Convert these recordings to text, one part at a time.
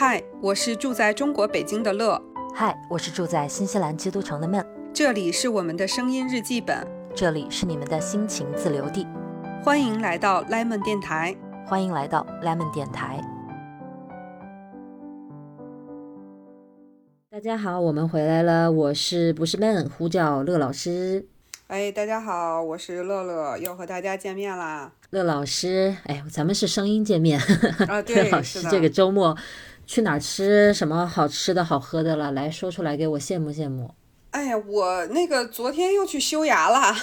嗨，我是住在中国北京的乐，嗨，我是住在新西兰基督城的闷，这里是我们的声音日记本，这里是你们的心情自留地，欢迎来到 Lemon 电台，欢迎来到 Lemon 电台。大家好，我们回来了，我是不是闷呼叫乐老师。哎，大家好，我是乐乐，又和大家见面啦。乐老师，哎，咱们是声音见面。啊，对，乐老师，这个周末去哪儿吃什么好吃的好喝的了？来说出来给我羡慕羡慕。哎呀，我那个昨天又去修牙了。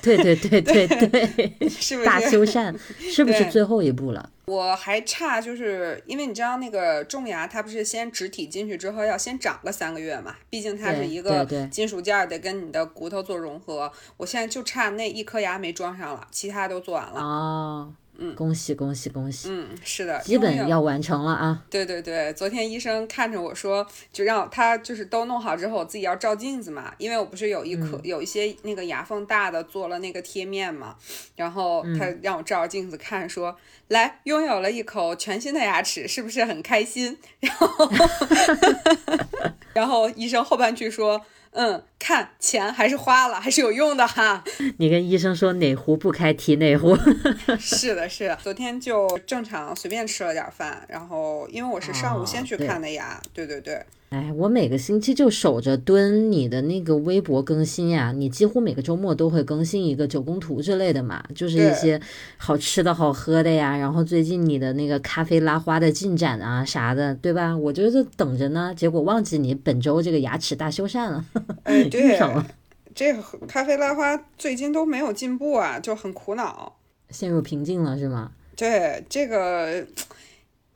对对对对 对，是不是大修缮？是不是最后一步了？我还差，就是因为你知道那个种牙，它不是先植体进去之后要先长个三个月嘛？毕竟它是一个金属件，得跟你的骨头做融合。我现在就差那一颗牙没装上了，其他都做完了。哦。嗯，恭喜恭喜恭喜！嗯，是的，基本要完成了啊。对对对，昨天医生看着我说，就让他就是都弄好之后，我自己要照镜子嘛，因为我不是有一颗有一些那个牙缝大的做了那个贴面嘛，然后他让我照镜子看，说来拥有了一口全新的牙齿，是不是很开心？然后，然后医生后半句说。嗯，看钱还是花了，还是有用的哈。你跟医生说哪壶不开提哪壶。是的，是的。昨天就正常随便吃了点饭，然后因为我是上午先去看的牙，对对对。哎，我每个星期就守着蹲你的那个微博更新呀，你几乎每个周末都会更新一个九宫图之类的嘛，就是一些好吃的好喝的呀，然后最近你的那个咖啡拉花的进展啊啥的，对吧？我就是等着呢，结果忘记你本周这个牙齿大修缮了，哎，对，这个咖啡拉花最近都没有进步啊，就很苦恼，陷入瓶颈了是吗？对，这个。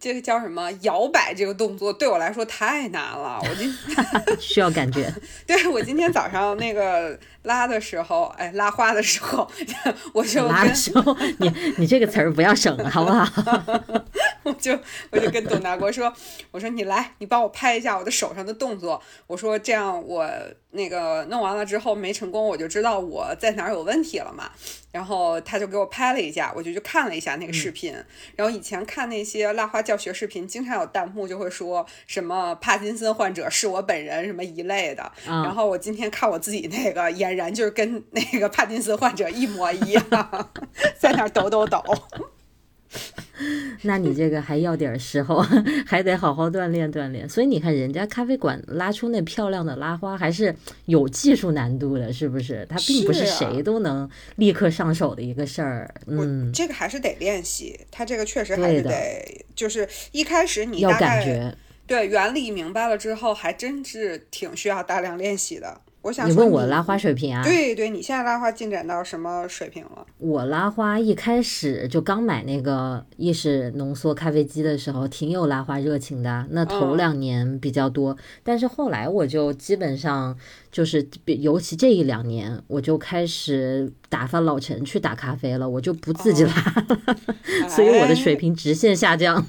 这个叫什么摇摆？这个动作对我来说太难了。我今 需要感觉。对我今天早上那个拉的时候，哎，拉花的时候，我就拉的时候，你你这个词儿不要省了，好不好？我就我就跟董大国说，我说你来，你帮我拍一下我的手上的动作。我说这样我那个弄完了之后没成功，我就知道我在哪儿有问题了嘛。然后他就给我拍了一下，我就去看了一下那个视频。然后以前看那些拉花教学视频，经常有弹幕就会说什么帕金森患者是我本人什么一类的。然后我今天看我自己那个，俨然就是跟那个帕金森患者一模一样，在那抖抖抖。那你这个还要点时候，还得好好锻炼锻炼。所以你看，人家咖啡馆拉出那漂亮的拉花，还是有技术难度的，是不是？它并不是谁都能立刻上手的一个事儿。嗯，这个还是得练习。它这个确实还是得，就是一开始你要感觉，对原理明白了之后，还真是挺需要大量练习的。我想你问我拉花水平啊？对对，你现在拉花进展到什么水平了？我拉花一开始就刚买那个意式浓缩咖啡机的时候，挺有拉花热情的。那头两年比较多，但是后来我就基本上就是，尤其这一两年，我就开始打发老陈去打咖啡了，我就不自己拉了，所以我的水平直线下降。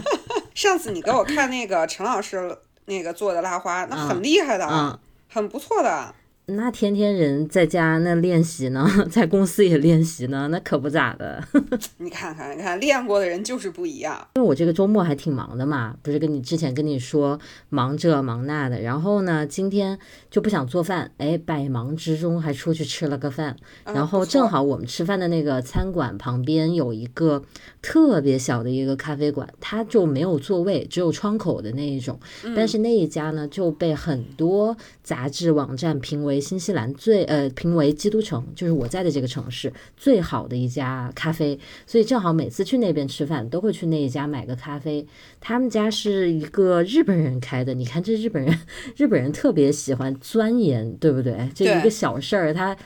上次你给我看那个陈老师那个做的拉花，那很厉害的。很不错的。那天天人在家那练习呢，在公司也练习呢，那可不咋的。你看看，你看练过的人就是不一样。因为我这个周末还挺忙的嘛，不是跟你之前跟你说忙这忙那的，然后呢，今天就不想做饭，哎，百忙之中还出去吃了个饭，然后正好我们吃饭的那个餐馆旁边有一个特别小的一个咖啡馆，它就没有座位，只有窗口的那一种，但是那一家呢就被很多杂志网站评为。新西兰最呃评为基督城，就是我在的这个城市最好的一家咖啡，所以正好每次去那边吃饭都会去那一家买个咖啡。他们家是一个日本人开的，你看这日本人，日本人特别喜欢钻研，对不对？这一个小事儿，他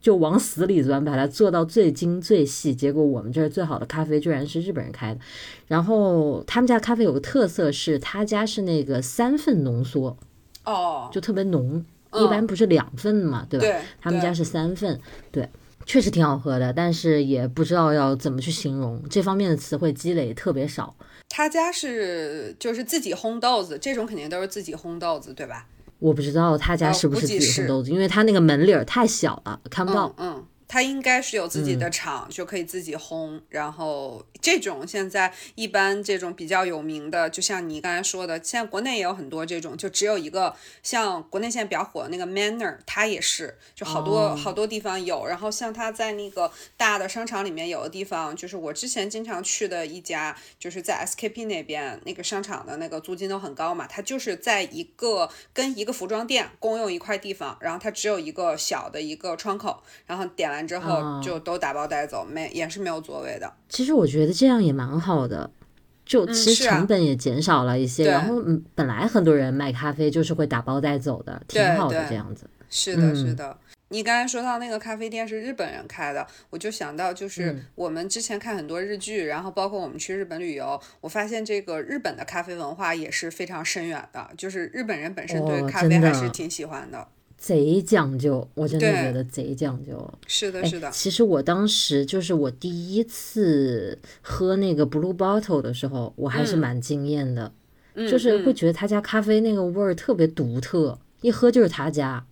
就往死里钻，把它做到最精最细。结果我们这儿最好的咖啡居然是日本人开的。然后他们家咖啡有个特色是，他家是那个三份浓缩，哦，就特别浓。一般不是两份嘛，对吧？他们家是三份，对，确实挺好喝的，但是也不知道要怎么去形容，这方面的词汇积累特别少。他家是就是自己烘豆子，这种肯定都是自己烘豆子，对吧？我不知道他家是不是自己烘豆子，因为他那个门脸儿太小了，看不到。嗯。它应该是有自己的厂，就可以自己烘。然后这种现在一般这种比较有名的，就像你刚才说的，现在国内也有很多这种，就只有一个。像国内现在比较火的那个 Manner，它也是，就好多好多地方有。然后像它在那个大的商场里面有的地方，就是我之前经常去的一家，就是在 SKP 那边那个商场的那个租金都很高嘛。它就是在一个跟一个服装店共用一块地方，然后它只有一个小的一个窗口，然后点完。之后就都打包带走，没也是没有座位的。其实我觉得这样也蛮好的，就其实成本也减少了一些。然后嗯，本来很多人卖咖啡就是会打包带走的，挺好的这样子。是的，是的。你刚才说到那个咖啡店是日本人开的，我就想到就是我们之前看很多日剧，然后包括我们去日本旅游，我发现这个日本的咖啡文化也是非常深远的，就是日本人本身对咖啡还是挺喜欢的。贼讲究，我真的觉得贼讲究。是的，是的。其实我当时就是我第一次喝那个 Blue Bottle 的时候，我还是蛮惊艳的，就是会觉得他家咖啡那个味儿特别独特，一喝就是他家。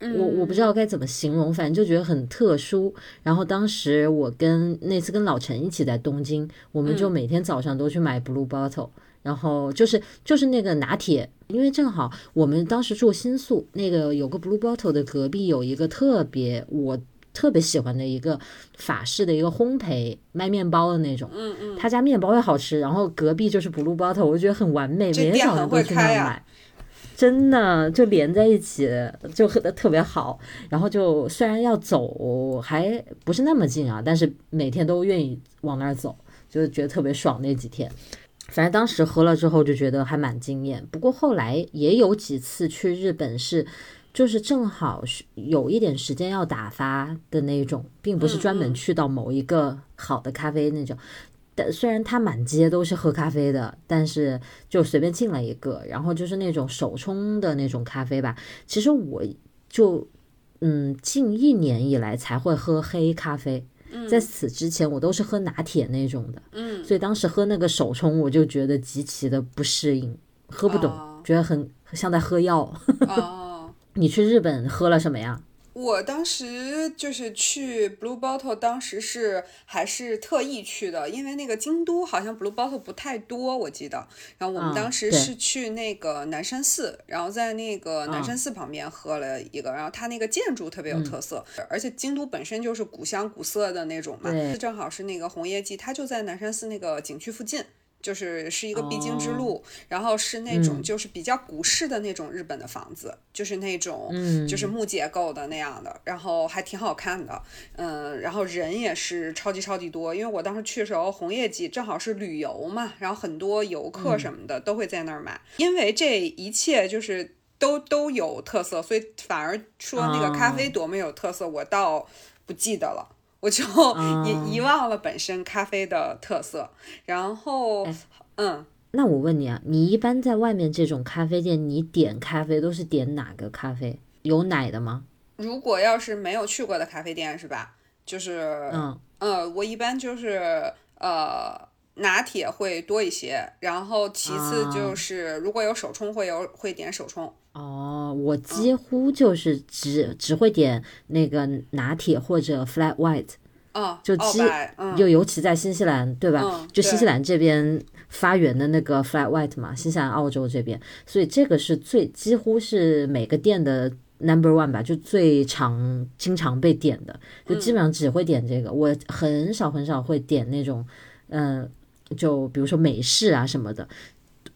我我不知道该怎么形容，反正就觉得很特殊。然后当时我跟那次跟老陈一起在东京，我们就每天早上都去买 Blue Bottle。然后就是就是那个拿铁，因为正好我们当时住新宿，那个有个 Blue Bottle 的隔壁有一个特别我特别喜欢的一个法式的一个烘焙卖面包的那种，嗯嗯，他家面包也好吃，然后隔壁就是 Blue Bottle，我觉得很完美，每天早上都去那买，真的就连在一起就喝的特别好，然后就虽然要走还不是那么近啊，但是每天都愿意往那儿走，就是觉得特别爽那几天。反正当时喝了之后就觉得还蛮惊艳，不过后来也有几次去日本是，就是正好是有一点时间要打发的那种，并不是专门去到某一个好的咖啡那种。但虽然它满街都是喝咖啡的，但是就随便进了一个，然后就是那种手冲的那种咖啡吧。其实我就嗯，近一年以来才会喝黑咖啡。在此之前，我都是喝拿铁那种的，嗯，所以当时喝那个手冲，我就觉得极其的不适应，喝不懂，觉得很像在喝药。哦，你去日本喝了什么呀？我当时就是去 Blue Bottle，当时是还是特意去的，因为那个京都好像 Blue Bottle 不太多，我记得。然后我们当时是去那个南山寺，然后在那个南山寺旁边喝了一个，然后它那个建筑特别有特色，而且京都本身就是古香古色的那种嘛，正好是那个红叶季，它就在南山寺那个景区附近。就是是一个必经之路，然后是那种就是比较古式的那种日本的房子，就是那种就是木结构的那样的，然后还挺好看的，嗯，然后人也是超级超级多，因为我当时去的时候红叶季正好是旅游嘛，然后很多游客什么的都会在那儿买，因为这一切就是都都有特色，所以反而说那个咖啡多么有特色，我倒不记得了。我就 遗遗忘了本身咖啡的特色，然后，嗯，那我问你啊，你一般在外面这种咖啡店，你点咖啡都是点哪个咖啡？有奶的吗？如果要是没有去过的咖啡店是吧？就是，嗯，呃，我一般就是呃拿铁会多一些，然后其次就是如果有手冲会有会点手冲。哦，我几乎就是只只会点那个拿铁或者 flat white，哦，就基就尤其在新西兰，对吧？就新西兰这边发源的那个 flat white 嘛，新西兰、澳洲这边，所以这个是最几乎是每个店的 number one 吧，就最常经常被点的，就基本上只会点这个，我很少很少会点那种，嗯，就比如说美式啊什么的，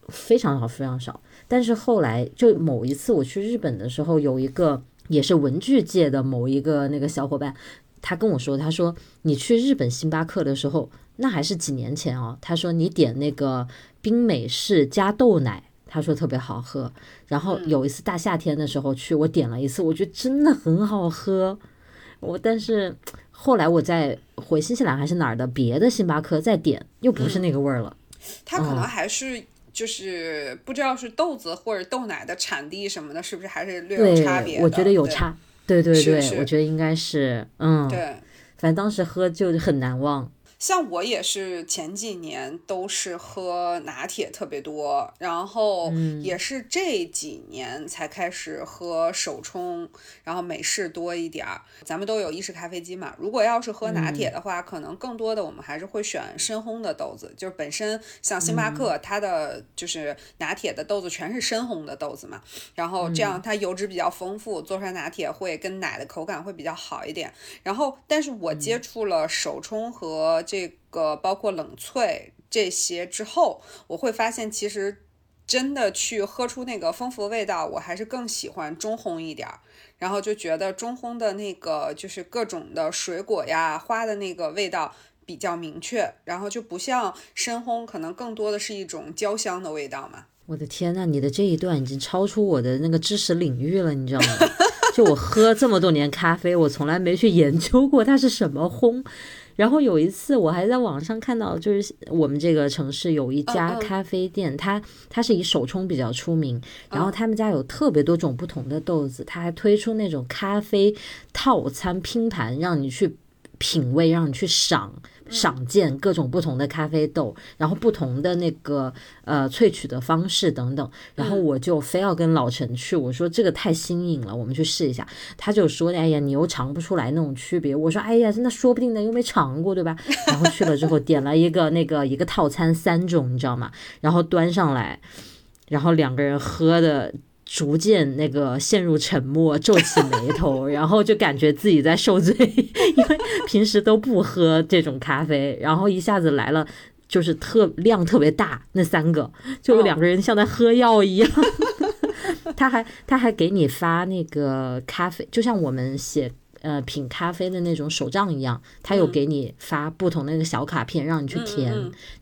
非常少非常少。但是后来，就某一次我去日本的时候，有一个也是文具界的某一个那个小伙伴，他跟我说，他说你去日本星巴克的时候，那还是几年前哦。他说你点那个冰美式加豆奶，他说特别好喝。然后有一次大夏天的时候去，我点了一次，我觉得真的很好喝。我但是后来我在回新西兰还是哪儿的别的星巴克再点，又不是那个味儿了。他可能还是。就是不知道是豆子或者豆奶的产地什么的，是不是还是略有差别？我觉得有差。对对对，我觉得应该是，嗯，对。反正当时喝就很难忘。像我也是前几年都是喝拿铁特别多，然后也是这几年才开始喝手冲，然后美式多一点儿。咱们都有意式咖啡机嘛，如果要是喝拿铁的话，可能更多的我们还是会选深烘的豆子，就是本身像星巴克它的就是拿铁的豆子全是深烘的豆子嘛，然后这样它油脂比较丰富，做出来拿铁会跟奶的口感会比较好一点。然后，但是我接触了手冲和这个包括冷萃这些之后，我会发现其实真的去喝出那个丰富味道，我还是更喜欢中烘一点儿。然后就觉得中烘的那个就是各种的水果呀、花的那个味道比较明确，然后就不像深烘可能更多的是一种焦香的味道嘛。我的天呐，你的这一段已经超出我的那个知识领域了，你知道吗？就我喝这么多年咖啡，我从来没去研究过它是什么烘。然后有一次，我还在网上看到，就是我们这个城市有一家咖啡店，它它是以手冲比较出名，然后他们家有特别多种不同的豆子，他还推出那种咖啡套餐拼盘，让你去品味，让你去赏。赏鉴各种不同的咖啡豆，然后不同的那个呃萃取的方式等等，然后我就非要跟老陈去，我说这个太新颖了，我们去试一下。他就说，哎呀，你又尝不出来那种区别。我说，哎呀，那说不定呢，又没尝过，对吧？然后去了之后，点了一个那个一个套餐三种，你知道吗？然后端上来，然后两个人喝的。逐渐那个陷入沉默，皱起眉头，然后就感觉自己在受罪，因为平时都不喝这种咖啡，然后一下子来了，就是特量特别大，那三个就两个人像在喝药一样。他还他还给你发那个咖啡，就像我们写。呃，品咖啡的那种手账一样，他有给你发不同的那个小卡片，让你去填。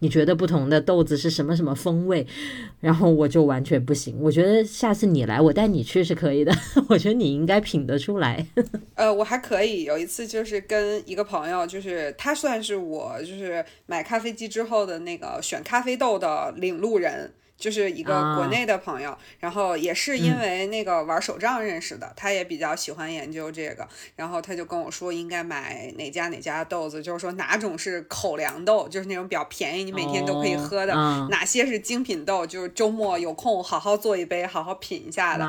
你觉得不同的豆子是什么什么风味？然后我就完全不行。我觉得下次你来，我带你去是可以的。我觉得你应该品得出来。呃，我还可以。有一次就是跟一个朋友，就是他算是我就是买咖啡机之后的那个选咖啡豆的领路人。就是一个国内的朋友，然后也是因为那个玩手账认识的，他也比较喜欢研究这个，然后他就跟我说应该买哪家哪家豆子，就是说哪种是口粮豆，就是那种比较便宜，你每天都可以喝的，哪些是精品豆，就是周末有空好好做一杯，好好品一下的。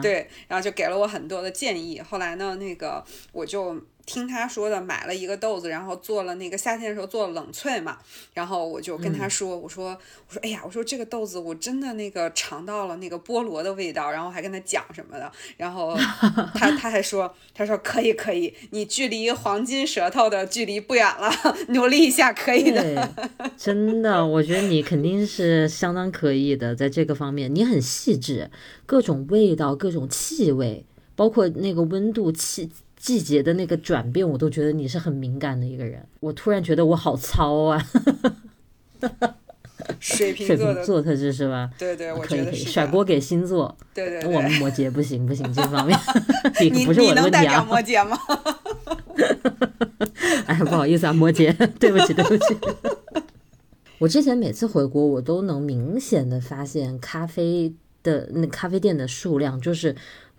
对，然后就给了我很多的建议。后来呢，那个我就。听他说的，买了一个豆子，然后做了那个夏天的时候做了冷萃嘛，然后我就跟他说，我说我说哎呀，我说这个豆子我真的那个尝到了那个菠萝的味道，然后还跟他讲什么的，然后 他他还说他说可以可以，你距离黄金舌头的距离不远了，努力一下可以的。真的，我觉得你肯定是相当可以的，在这个方面你很细致，各种味道、各种气味，包括那个温度气。季节的那个转变，我都觉得你是很敏感的一个人。我突然觉得我好糙啊！水瓶座的座特质是吧？对对，可以可以甩锅给星座。对对对，我们摩羯不行不行，这方面 你不是我的问题啊。摩羯吗？哎，不好意思啊，摩羯，对不起对不起。我之前每次回国，我都能明显的发现咖啡的那咖啡店的数量就是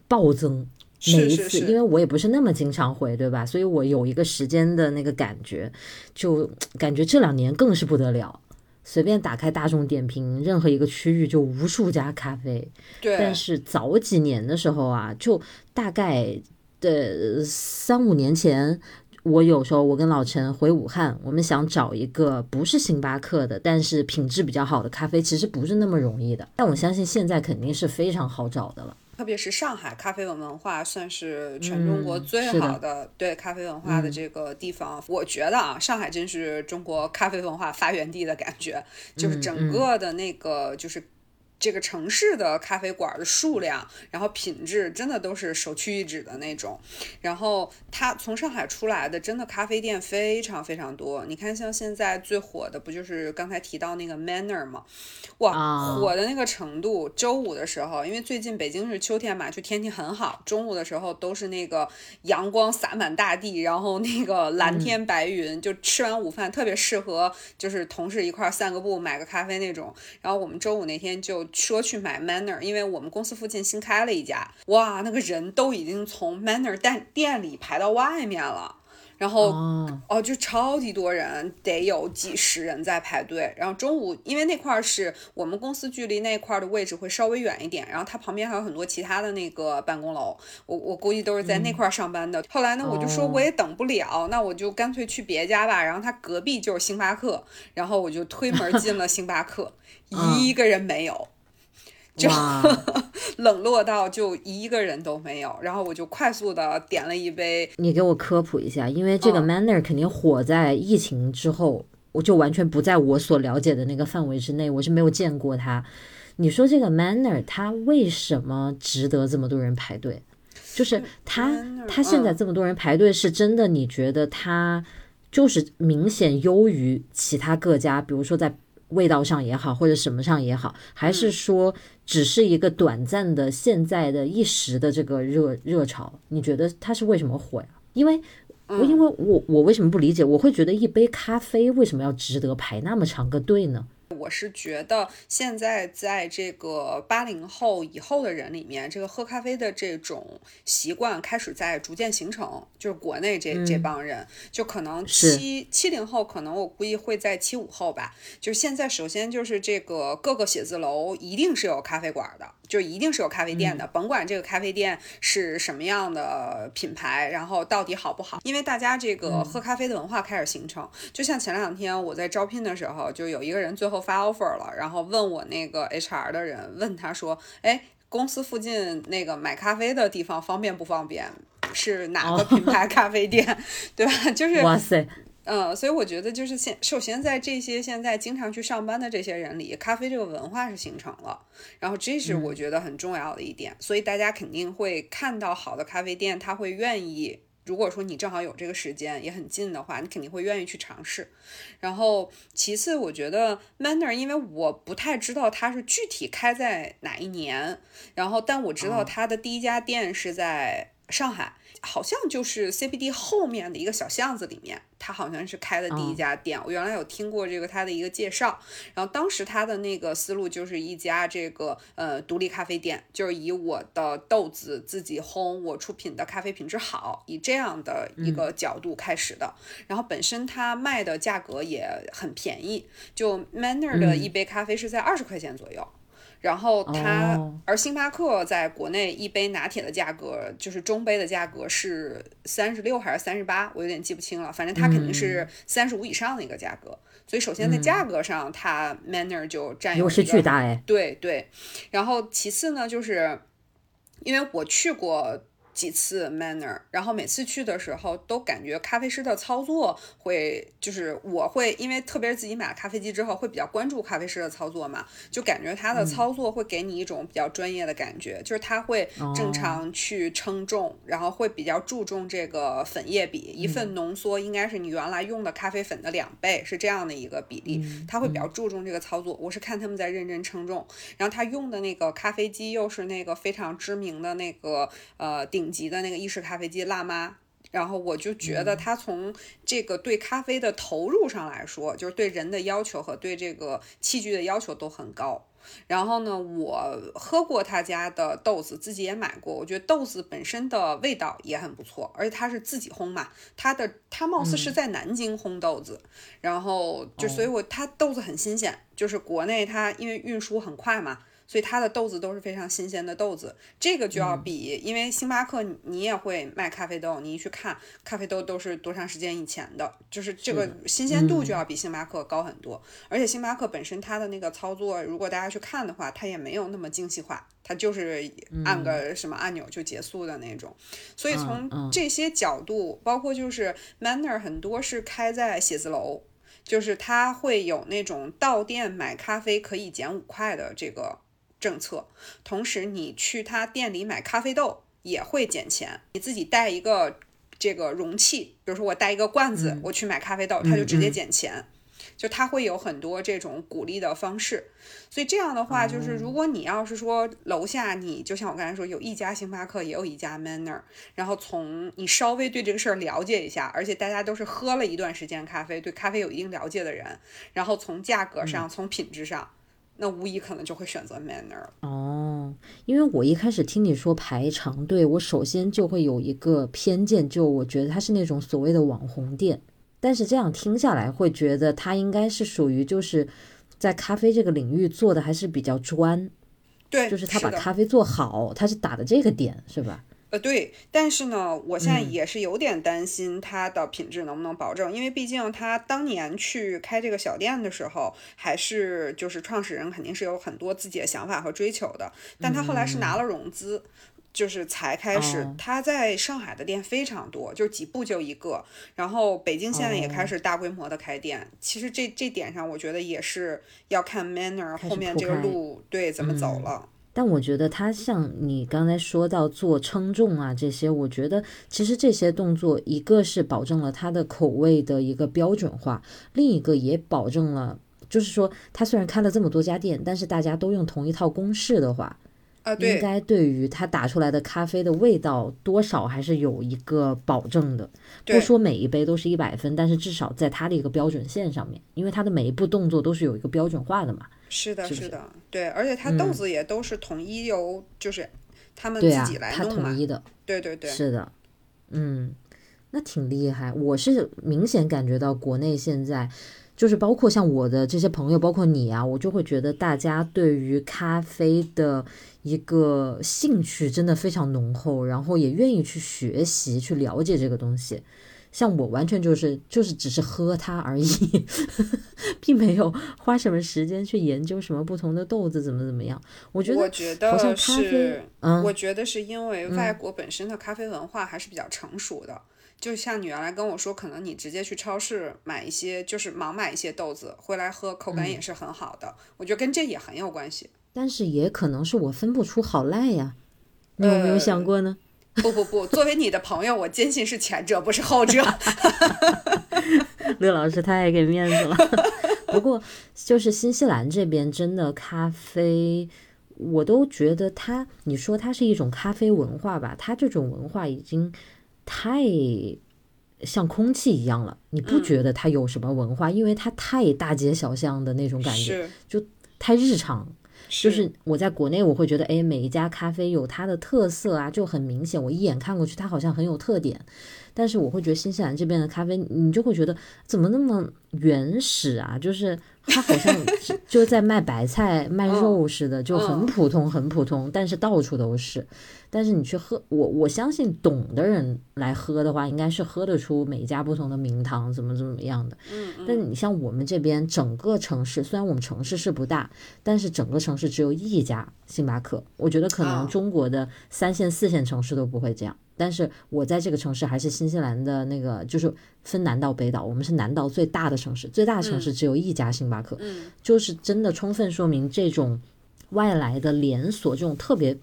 暴增。每一次，因为我也不是那么经常回，对吧？所以我有一个时间的那个感觉，就感觉这两年更是不得了。随便打开大众点评，任何一个区域就无数家咖啡。对。但是早几年的时候啊，就大概的三五年前，我有时候我跟老陈回武汉，我们想找一个不是星巴克的，但是品质比较好的咖啡，其实不是那么容易的。但我相信现在肯定是非常好找的了。特别是上海咖啡文化算是全中国最好的对咖啡文化的这个地方，我觉得啊，上海真是中国咖啡文化发源地的感觉，就是整个的那个就是。这个城市的咖啡馆的数量，然后品质真的都是首屈一指的那种。然后它从上海出来的真的咖啡店非常非常多。你看，像现在最火的不就是刚才提到那个 Manner 吗？哇，火的那个程度！周五的时候，因为最近北京是秋天嘛，就天气很好，中午的时候都是那个阳光洒满大地，然后那个蓝天白云，就吃完午饭特别适合，就是同事一块散个步、买个咖啡那种。然后我们周五那天就。说去买 Manner，因为我们公司附近新开了一家，哇，那个人都已经从 Manner 店店里排到外面了。然后哦，就超级多人，得有几十人在排队。然后中午，因为那块儿是我们公司距离那块儿的位置会稍微远一点，然后它旁边还有很多其他的那个办公楼，我我估计都是在那块儿上班的。后来呢，我就说我也等不了，那我就干脆去别家吧。然后他隔壁就是星巴克，然后我就推门进了星巴克，一个人没有。就 冷落到就一个人都没有，然后我就快速的点了一杯。你给我科普一下，因为这个 Manner 肯定火在疫情之后，我就完全不在我所了解的那个范围之内，我是没有见过它。你说这个 Manner 它为什么值得这么多人排队？就是它它现在这么多人排队，是真的？你觉得它就是明显优于其他各家，比如说在。味道上也好，或者什么上也好，还是说只是一个短暂的、现在的一时的这个热热潮？你觉得它是为什么火呀？因为，因为我我为什么不理解？我会觉得一杯咖啡为什么要值得排那么长个队呢？我是觉得现在在这个八零后以后的人里面，这个喝咖啡的这种习惯开始在逐渐形成。就是国内这这帮人，就可能七七零后，可能我估计会在七五后吧。就是现在，首先就是这个各个写字楼一定是有咖啡馆的，就一定是有咖啡店的，甭管这个咖啡店是什么样的品牌，然后到底好不好，因为大家这个喝咖啡的文化开始形成。就像前两天我在招聘的时候，就有一个人最后发 offer 了，然后问我那个 HR 的人，问他说：“哎，公司附近那个买咖啡的地方方便不方便？”是哪个品牌咖啡店，对吧？就是哇塞，嗯，所以我觉得就是现首先在这些现在经常去上班的这些人里，咖啡这个文化是形成了，然后这是我觉得很重要的一点，所以大家肯定会看到好的咖啡店，他会愿意。如果说你正好有这个时间，也很近的话，你肯定会愿意去尝试。然后其次，我觉得 Manner，因为我不太知道它是具体开在哪一年，然后但我知道它的第一家店是在上海。好像就是 CBD 后面的一个小巷子里面，他好像是开的第一家店。我原来有听过这个他的一个介绍，然后当时他的那个思路就是一家这个呃独立咖啡店，就是以我的豆子自己烘，我出品的咖啡品质好，以这样的一个角度开始的。然后本身他卖的价格也很便宜，就 Manner 的一杯咖啡是在二十块钱左右。然后它，而星巴克在国内一杯拿铁的价格，就是中杯的价格是三十六还是三十八，我有点记不清了。反正它肯定是三十五以上的一个价格。所以首先在价格上，它 Manner 就占优势巨大哎。对对，然后其次呢，就是因为我去过。几次 Manner，然后每次去的时候都感觉咖啡师的操作会，就是我会因为特别是自己买了咖啡机之后，会比较关注咖啡师的操作嘛，就感觉他的操作会给你一种比较专业的感觉，就是他会正常去称重，然后会比较注重这个粉液比，一份浓缩应该是你原来用的咖啡粉的两倍，是这样的一个比例，他会比较注重这个操作。我是看他们在认真称重，然后他用的那个咖啡机又是那个非常知名的那个呃顶。顶级的那个意式咖啡机辣妈，然后我就觉得他从这个对咖啡的投入上来说，就是对人的要求和对这个器具的要求都很高。然后呢，我喝过他家的豆子，自己也买过，我觉得豆子本身的味道也很不错，而且他是自己烘嘛，他的他貌似是在南京烘豆子，然后就所以我他豆子很新鲜，就是国内他因为运输很快嘛。所以它的豆子都是非常新鲜的豆子，这个就要比，因为星巴克你也会卖咖啡豆，你一去看咖啡豆都是多长时间以前的，就是这个新鲜度就要比星巴克高很多。而且星巴克本身它的那个操作，如果大家去看的话，它也没有那么精细化，它就是按个什么按钮就结束的那种。所以从这些角度，包括就是 Manner 很多是开在写字楼，就是它会有那种到店买咖啡可以减五块的这个。政策，同时你去他店里买咖啡豆也会减钱。你自己带一个这个容器，比如说我带一个罐子，我去买咖啡豆，他就直接减钱。就他会有很多这种鼓励的方式。所以这样的话，就是如果你要是说楼下你就像我刚才说，有一家星巴克，也有一家 Manner，然后从你稍微对这个事儿了解一下，而且大家都是喝了一段时间咖啡，对咖啡有一定了解的人，然后从价格上，从品质上。那无疑可能就会选择 Manner。哦，因为我一开始听你说排长队，我首先就会有一个偏见，就我觉得它是那种所谓的网红店。但是这样听下来，会觉得它应该是属于就是在咖啡这个领域做的还是比较专，对，就是他把咖啡做好，他是打的这个点，是吧？呃，对，但是呢，我现在嗯也是有点担心它的品质能不能保证，因为毕竟他当年去开这个小店的时候，还是就是创始人肯定是有很多自己的想法和追求的，但他后来是拿了融资。就是才开始他在上海的店非常多，就是几步就一个。然后北京现在也哦开始大规模的开店。其实这这点上，我觉得也是要看 Manner 后面这个路对怎么走了。但我觉得他像你刚才说到做称重啊这些，我觉得其实这些动作，一个是保证了它的口味的一个标准化，另一个也保证了，就是说他虽然开了这么多家店，但是大家都用同一套公式的话，啊，应，该对于他打出来的咖啡的味道多少还是有一个保证的。不说每一杯都是一百分，但是至少在它的一个标准线上面，因为它的每一步动作都是有一个标准化的嘛。是的，是的，对，而且它豆子也都是统一由就是他们自己，来弄嘛统，一的。对对对，是的，嗯，那挺厉害。我是明显感觉到国内现在，就是包括像我的这些朋友，包括你啊，我就会觉得大家对于咖啡的一个兴趣真的非常浓厚，然后也愿意去学习、去了解这个东西。像我完全就是就是只是喝它而已，并没有花什么时间去研究什么不同的豆子怎么怎么样。我觉得我觉得是，嗯我觉得是因为外国本身的咖啡文化还是比较成熟的。就像你原来跟我说，可能你直接去超市买一些，就是盲买一些豆子回来喝，口嗯感也是很好的。我觉得跟这也很有关系。但是也可能是我分不出好赖呀，你有没有想过呢？不不不，作为你的朋友，我坚信是前者，不是后者。乐老师太给面子了。不过就是新西兰这边真的咖啡，我都觉得它，你说它是一种咖啡文化吧，它这种文化已经太像空气一样了，你不觉得它有什么文化？因为它太大街小巷的那种感觉，就太日常。就是我在国内，我会觉得，哎，每一家咖啡有它的特色啊，就很明显。我一眼看过去，它好像很有特点。但是我会觉得新西兰这边的咖啡，你就会觉得怎么那么原始啊？就是它好像就在卖白菜、卖肉似的，就很普通、很普通，但是到处都是。但是你去喝，我我相信懂的人来喝的话，应该是喝得出每一家不同的名堂怎么怎么样的。但你像我们这边整个城市，虽然我们城市是不大，但是整个城市只有一家星巴克。我觉得可能哦中国的三线、四线城市都不会这样。但是我在这个城市还是新西兰的那个，就是分南岛北岛，我们是南岛最大的城市，最大的城市只有一家星巴克，嗯。就是真的充分说明这种外来的连锁，这种特别，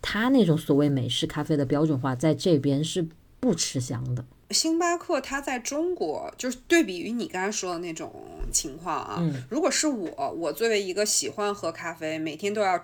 它那种所谓美式咖啡的标准化，在这边是不吃香的。星巴克它在中国就是对比于你刚才说的那种情况啊，嗯。如果是我，我作为一个喜欢喝咖啡，每天都要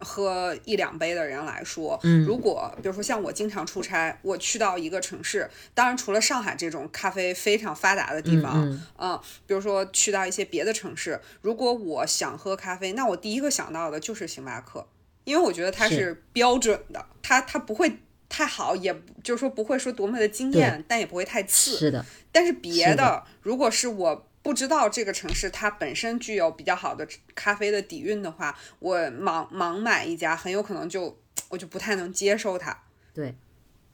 喝一两杯的人来说，嗯。如果比如说像我经常出差，我去到一个城市，当然除了上海这种咖啡非常发达的地方，嗯。嗯，比如说去到一些别的城市，如果我想喝咖啡，那我第一个想到的就是星巴克，因为我觉得它是。是标准的，它它不会太好，也就是说不会说多么的惊艳，但也不会太次。是的，但是别是的如果是我不知道这个城市它本身具有比较好的咖啡的底蕴的话，我盲盲买一家，很有可能就我就不太能接受它。对。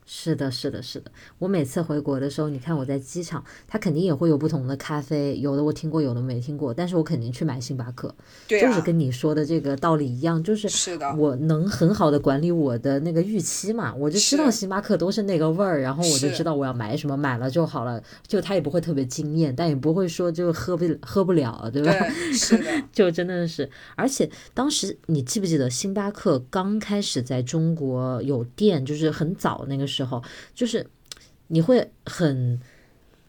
是的，是的，是的。我每次回国的时候，你看我在机场，它肯定也会有不同的咖啡，有的我听过，有的没听过，但是我肯定去买星巴克，对。啊，就是跟你说的这个道理一样，就是是的，我能很好的管理我的那个预期嘛，我就知道星巴克都是那个味儿，然后我就知道我要买什么，买了就好了，就它也不会特别惊艳，但也不会说就喝不喝不了，对吧？对，是的，就真的是，而且当时你记不记得星巴克刚开始在中国有店，就是很早那个时候，就是你会很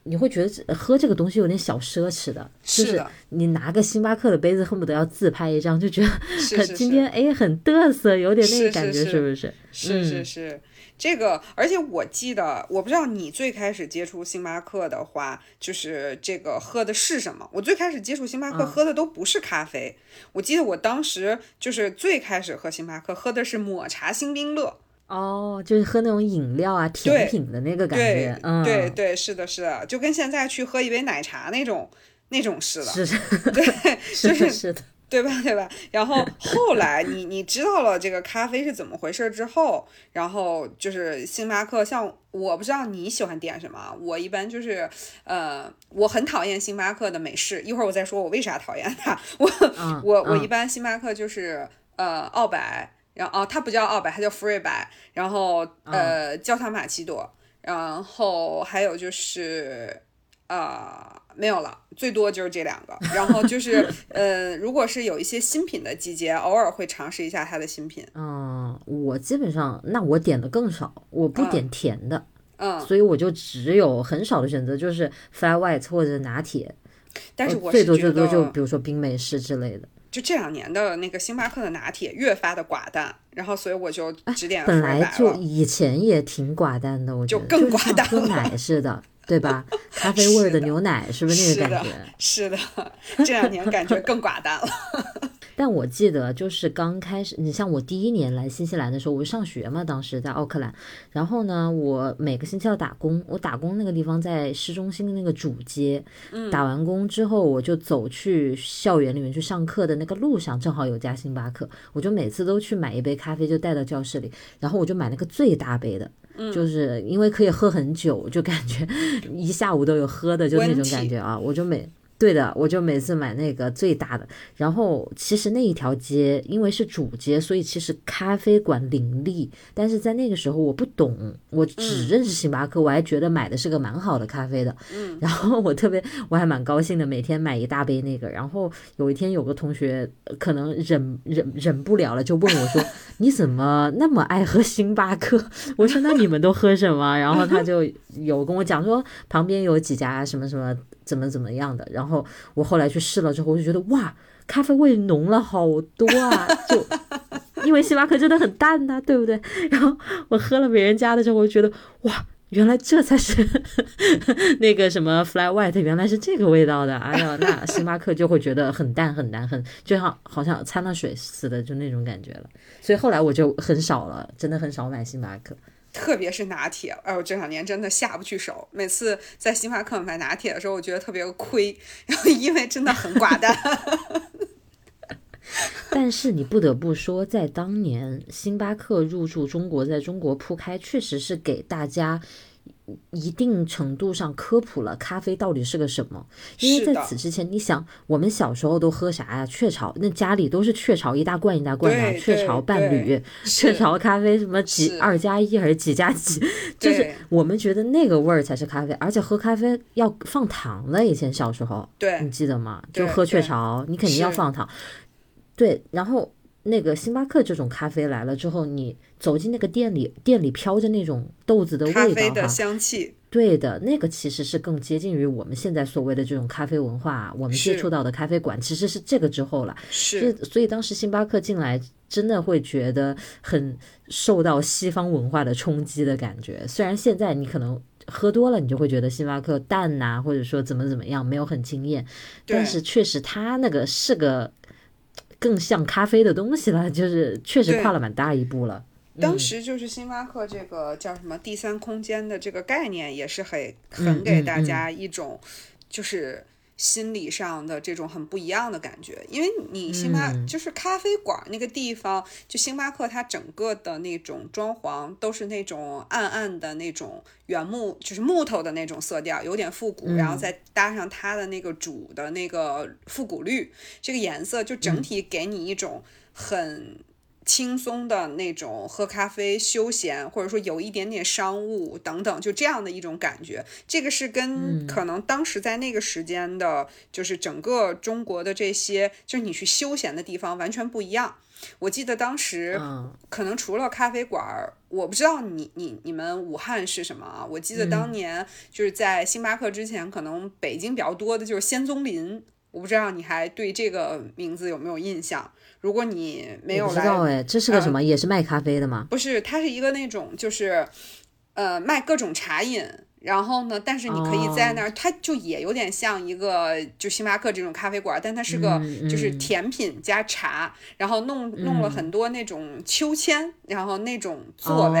你会觉得喝这个东西有点小奢侈的，就是的你拿个星巴克的杯子，恨不得要自拍一张，就觉得今天哎很嘚瑟，有点那个感觉，是是不是？是是嗯。是，这个，而且我记得，我不知道你最开始接触星巴克的话，就是这个喝的是什么？我最开始接触星巴克嗯。喝的都不是咖啡，我记得我当时就是最开始喝星巴克喝的是抹茶星冰乐，哦，就是喝那种饮料啊、甜品的那个感对觉，嗯，对对，是的，是的，就跟现在去喝一杯奶茶那种那种似的，对，是就是的是的，对吧？对吧？然后后来你你知道了这个咖啡是怎么回事之后，然后就是星巴克，像我不知道你喜欢点什么，我一般就是呃，我很讨厌星巴克的美式，一会儿我再说我为啥讨厌它。我嗯我我嗯一般星巴克就是呃奥白，然后哦它不叫奥白，它叫 free 白，然后呃焦糖玛奇朵，然后还有就是呃没有了，最多就是这两个。然后就是呃，如果是有一些新品的季节，偶尔会尝试一下它的新品。嗯，我基本上那我点的更少，我不嗯点甜的，嗯，所以我就只有很少的选择，就是 flat white 或者拿铁，但是我最多最多就比如说冰美式之类的。就这两年的那个星巴克的拿铁越发的寡淡，然后所以我就只点哎本来。就以前也挺寡淡的，我觉就更寡淡是像喝奶似的，对吧？咖啡味儿的牛奶是不是那个感觉？是的，这两年感觉更寡淡了。但我记得就是刚开始，你像我第一年来新西兰的时候，我上学嘛，当时在奥克兰，然后呢，我每个星期要打工，我打工那个地方在市中心的那个主街，嗯。打完工之后我就走去校园里面去上课的那个路上，正好有家星巴克，我就每次都去买一杯咖啡，就带到教室里，然后我就买那个最大杯的。嗯。就是因为可以喝很久，就感觉 一下午都有喝的，就那种感觉啊，我就每对的，我就每次买那个最大的。然后其实那一条街因为是主街，所以其实咖啡馆林立。但是在那个时候我不懂，我只认识星巴克，我还觉得买的是个蛮好的咖啡的。嗯，然后我特别我还蛮高兴的，每天买一大杯那个。然后有一天有个同学呃可能忍忍忍不了了，就问我说：“你怎么那么爱喝星巴克？” 我说：“那你们都喝什么？”然后他就有跟我讲说旁边有几家什么什么怎么怎么样的。然后我后来去试了之后，我就觉得哇，咖啡味浓了好多啊！就因为星巴克真的很淡呐、对不对？然后我喝了别人家的之后，我就觉得哇。原来这才是 那个什么 fly white，原来是这个味道的。哎呀，那星巴克就会觉得很淡很淡，很就像好像掺了水似的，就那种感觉了。所以后来我就很少了，真的很少买星巴克。特别是拿铁，哎我，这两年真的下不去手。每次在星巴克买拿铁的时候，我觉得特别亏，然后因为真的很寡淡。但是你不得不说，在当年星巴克入驻中国，在中国铺开，确实是给大家一定程度上科普了咖啡到底是个什么。因为在此之前，你想，我们小时候都喝啥呀？雀巢，那家里都是雀巢一大罐一大罐的，对雀巢伴侣、雀巢咖啡什么几二加一还是几加几，就是我们觉得那个味儿才是咖啡，而且喝咖啡要放糖的。以前小时候，你，记得吗？就喝雀巢，你肯定要放糖。对，然后那个星巴克这种咖啡来了之后，你走进那个店里，店里飘着那种豆子的咖啡的味道哈，香气，对的，那个其实是更接近于我们现在所谓的这种咖啡文化，我们接触到的咖啡馆其实是这个之后了。是所以当时星巴克进来，真的会觉得很受到西方文化的冲击的感觉。虽然现在你可能喝多了，你就会觉得星巴克淡呐、或者说怎么怎么样，没有很惊艳，但是确实它那个是个更像咖啡的东西了，就是确实跨了蛮大一步了。当时就是星巴克这个叫什么第三空间的这个概念，也是很嗯很给大嗯家一种就是心理上的这种很不一样的感觉。因为你星巴、嗯就是咖啡馆那个地方，就星巴克它整个的那种装潢都是那种暗暗的那种原木，就是木头的那种色调，有点复古，然后嗯再搭上它的那个主的那个复古绿，这个颜色就整体给你一种很。轻松的那种喝咖啡休闲，或者说有一点点商务等等，就这样的一种感觉。这个是跟可能当时在那个时间的，就是整个中国的这些，就是你去休闲的地方完全不一样。我记得当时可能除了咖啡馆儿，我不知道你你你们武汉是什么啊？我记得当年就是在星巴克之前，可能北京比较多的就是仙踪林。我不知道你还对这个名字有没有印象？如果你没有来，知道哎，这是个什么？也是卖咖啡的吗？不是，它是一个那种就是，呃，卖各种茶饮。然后呢？但是你可以在那儿，它就也有点像一个就星巴克这种咖啡馆，但它是个就是甜品加茶，然后弄弄了很多那种秋千，然后那种座位，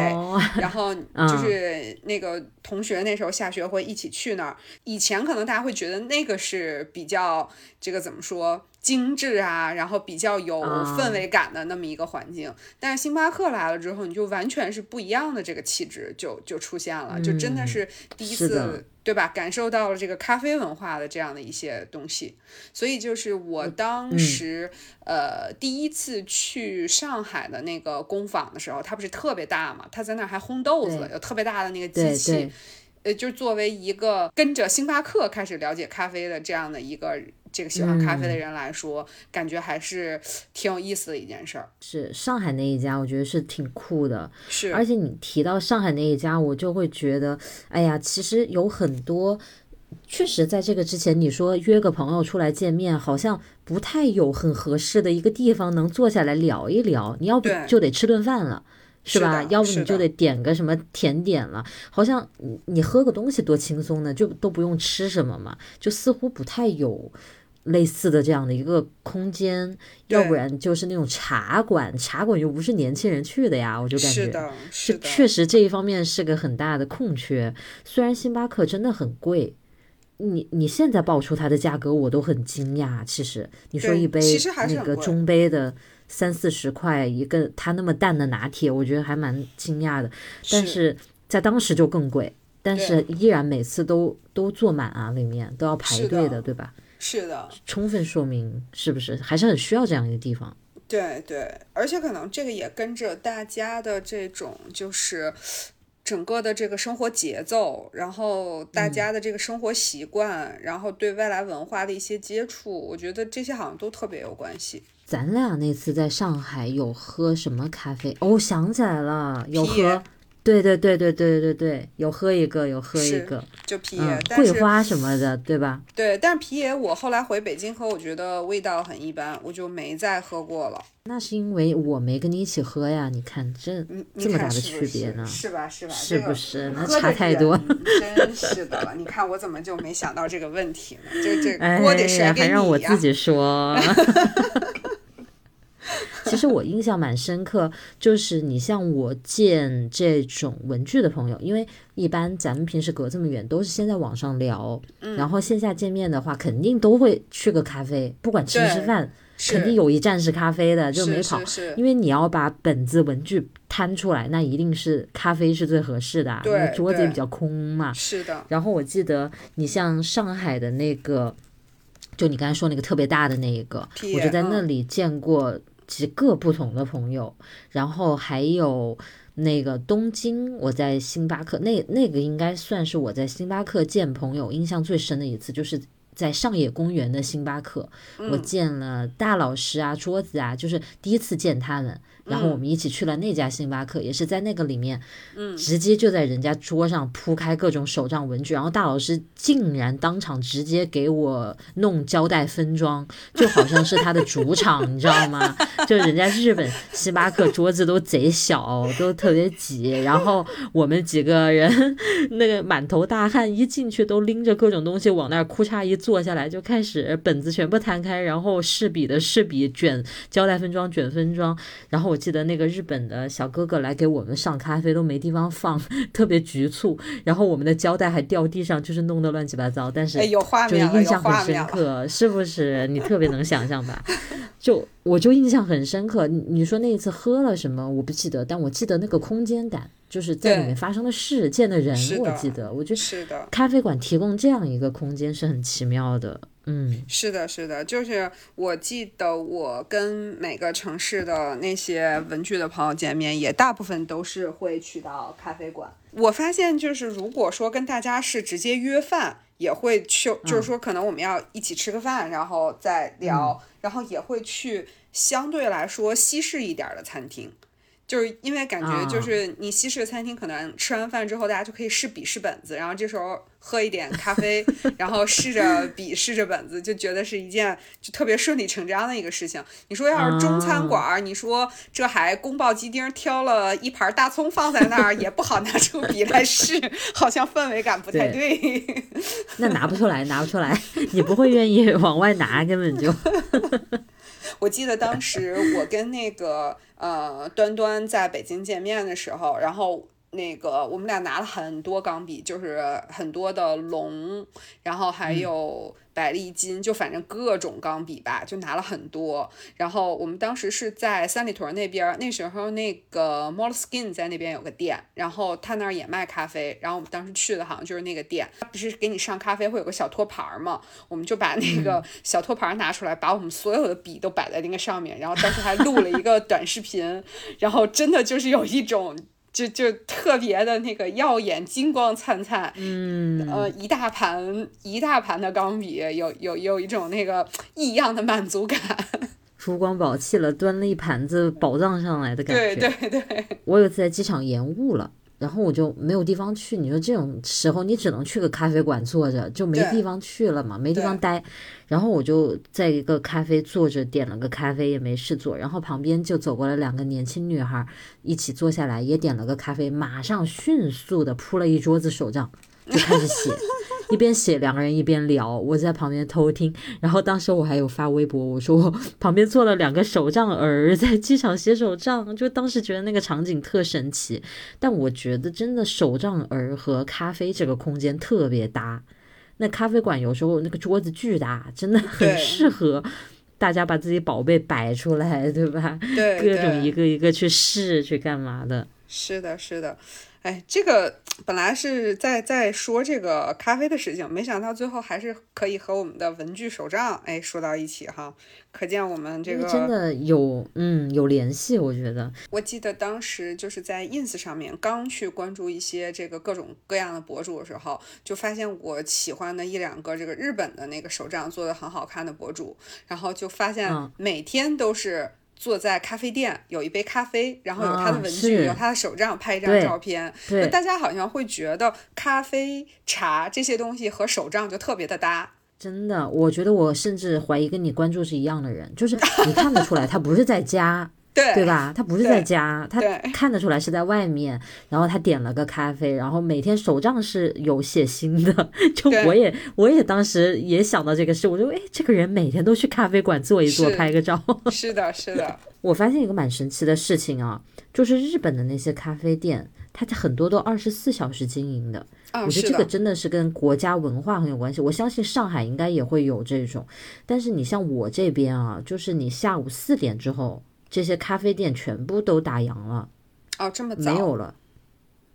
然后就是那个同学那时候下学会一起去那儿。以前可能大家会觉得那个是比较这个怎么说？精致啊，然后比较有氛围感的那么一个环境，但是星巴克来了之后，你就完全是不一样的这个气质就就出现了，就真的是第一次对吧？感受到了这个咖啡文化的这样的一些东西，所以就是我当时呃第一次去上海的那个工坊的时候，它不是特别大嘛，它在那儿还烘豆子，有特别大的那个机器，呃，就作为一个跟着星巴克开始了解咖啡的这样的一个。这个喜欢咖啡的人来说，感觉还是挺有意思的一件事儿。是上海那一家，我觉得是挺酷的。是，而且你提到上海那一家，我就会觉得，哎呀，其实有很多，确实在这个之前，你说约个朋友出来见面，好像不太有很合适的一个地方能坐下来聊一聊。你要不就得吃顿饭了。是吧？要不你就得点个什么甜点了，好像你喝个东西多轻松呢，就都不用吃什么嘛，就似乎不太有类似的这样的一个空间，要不然就是那种茶馆，茶馆又不是年轻人去的呀，我就感觉是的，是的，确实这一方面是个很大的空缺。虽然星巴克真的很贵，你你现在报出它的价格，我都很惊讶。其实你说一杯那个中杯的。三四十块一个，它那么淡的拿铁，我觉得还蛮惊讶的。但是在当时就更贵，但是依然每次都都坐满啊，里面都要排队的，对吧？是的，充分说明是不是还是很需要这样一个地方？对对，而且可能这个也跟着大家的这种就是整个的这个生活节奏，然后大家的这个生活习惯，然后对外来文化的一些接触，我觉得这些好像都特别有关系。咱俩那次在上海有喝什么咖啡？哦，想起来了，有喝。对对对对对对对，有喝一个，有喝一个，就皮爷，桂花什么的，对吧？对，但是皮爷我后来回北京喝，我觉得味道很一般，我就没再喝过了。那是因为我没跟你一起喝呀，你看这这么大的区别呢？是吧？是吧？是不是？那差太多。真是的了，你看我怎么就没想到这个问题呢？这这 锅得甩给你呀！还让我自己说。其实我印象蛮深刻，就是你像我见这种文具的朋友，因为一般咱们平时隔这么远，都是先在网上聊，然后线下见面的话，肯定都会去个咖啡，不管吃不吃饭，肯定有一站是咖啡的，就没跑，因为你要把本子文具摊出来，那一定是咖啡是最合适的，因为桌子也比较空嘛。是的。然后我记得你像上海的那个，就你刚才说那个特别大的那一个，我就在那里见过。几个不同的朋友，然后还有那个东京，我在星巴克，那那个应该算是我在星巴克见朋友印象最深的一次，就是在上野公园的星巴克，我见了大老师啊，桌子啊，就是第一次见他们。然后我们一起去了那家星巴克，也是在那个里面，嗯，直接就在人家桌上铺开各种手账文具，然后大老师竟然当场直接给我弄胶带分装，就好像是他的主场，你知道吗？就人家日本星巴克桌子都贼小，都特别挤，然后我们几个人那个满头大汗，一进去都拎着各种东西往那儿哭嚓一坐下来，就开始本子全部摊开，然后试笔的试笔，卷胶带分装卷分装，然后我。记得那个日本的小哥哥来给我们上咖啡都没地方放，特别局促。然后我们的胶带还掉地上，就是弄得乱七八糟。但是就是印象很深刻，是不是？你特别能想象吧？就我就印象很深刻。你你说那一次喝了什么？我不记得，但我记得那个空间感，就是在里面发生的事、见的人，我记得。我觉得咖啡馆提供这样一个空间是很奇妙的。嗯，是的，是的，就是我记得我跟每个城市的那些文具的朋友见面，也大部分都是会去到咖啡馆。我发现，就是如果说跟大家是直接约饭，也会去，就是说可能我们要一起吃个饭，然后再聊，然后也会去相对来说西式一点的餐厅。就是因为感觉，就是你西式餐厅可能吃完饭之后，大家就可以试笔试本子，然后这时候喝一点咖啡，然后试着笔试着本子，就觉得是一件就特别顺理成章的一个事情。你说要是中餐馆，你说这还宫爆鸡丁挑了一盘大葱放在那儿，也不好拿出笔来试，好像氛围感不太对。那拿不出来，拿不出来，你不会愿意往外拿，根本就。我记得当时我跟那个呃端端在北京见面的时候，然后。那个，我们俩拿了很多钢笔，就是很多的龙，然后还有百利金，就反正各种钢笔吧，就拿了很多。然后我们当时是在三里屯那边，那时候那个 Moleskine 在那边有个店，然后他那儿也卖咖啡。然后我们当时去的好像就是那个店，他不是给你上咖啡会有个小托盘嘛？我们就把那个小托盘拿出来，把我们所有的笔都摆在那个上面，然后当时还录了一个短视频，然后真的就是有一种。就就特别的那个耀眼、金光灿灿，嗯，呃，一大盘一大盘的钢笔，有有有一种那个异样的满足感，珠光宝气了，端了一盘子宝藏上来的感觉。对对对，我有次在机场延误了。然后我就没有地方去，你说这种时候你只能去个咖啡馆坐着，就没地方去了嘛，没地方待。然后我就在一个咖啡坐着，点了个咖啡也没事做。然后旁边就走过来两个年轻女孩，一起坐下来也点了个咖啡，马上迅速的铺了一桌子手账，就开始写。一边写，两个人一边聊，我在旁边偷听。然后当时我还有发微博，我说我旁边坐了两个手账儿在机场写手账，就当时觉得那个场景特神奇。但我觉得真的手账儿和咖啡这个空间特别搭。那咖啡馆有时候那个桌子巨大，真的很适合大家把自己宝贝摆出来，对吧？对，各种一个一个去试去干嘛的。是的，是的。哎，这个本来是在在说这个咖啡的事情，没想到最后还是可以和我们的文具手账哎说到一起哈，可见我们这个真的有嗯有联系，我觉得。我记得当时就是在 ins 上面刚去关注一些这个各种各样的博主的时候，就发现我喜欢的一两个这个日本的那个手账做的很好看的博主，然后就发现每天都是。坐在咖啡店，有一杯咖啡，然后有他的文具，有他的手账，拍一张照片。那大家好像会觉得咖啡、茶这些东西和手账就特别的搭。真的，我觉得我甚至怀疑跟你关注是一样的人，就是你看得出来他不是在家。对吧？他不是在家，他看得出来是在外面。然后他点了个咖啡，然后每天手账是有写心的。就我也我也当时也想到这个事，我说哎，这个人每天都去咖啡馆坐一坐，拍个照。是的，是的。我发现一个蛮神奇的事情啊，就是日本的那些咖啡店，它很多都二十四小时经营的。我觉得这个真的是跟国家文化很有关系。我相信上海应该也会有这种，但是你像我这边啊，就是你下午四点之后。这些咖啡店全部都打烊了，哦，这么早没有了。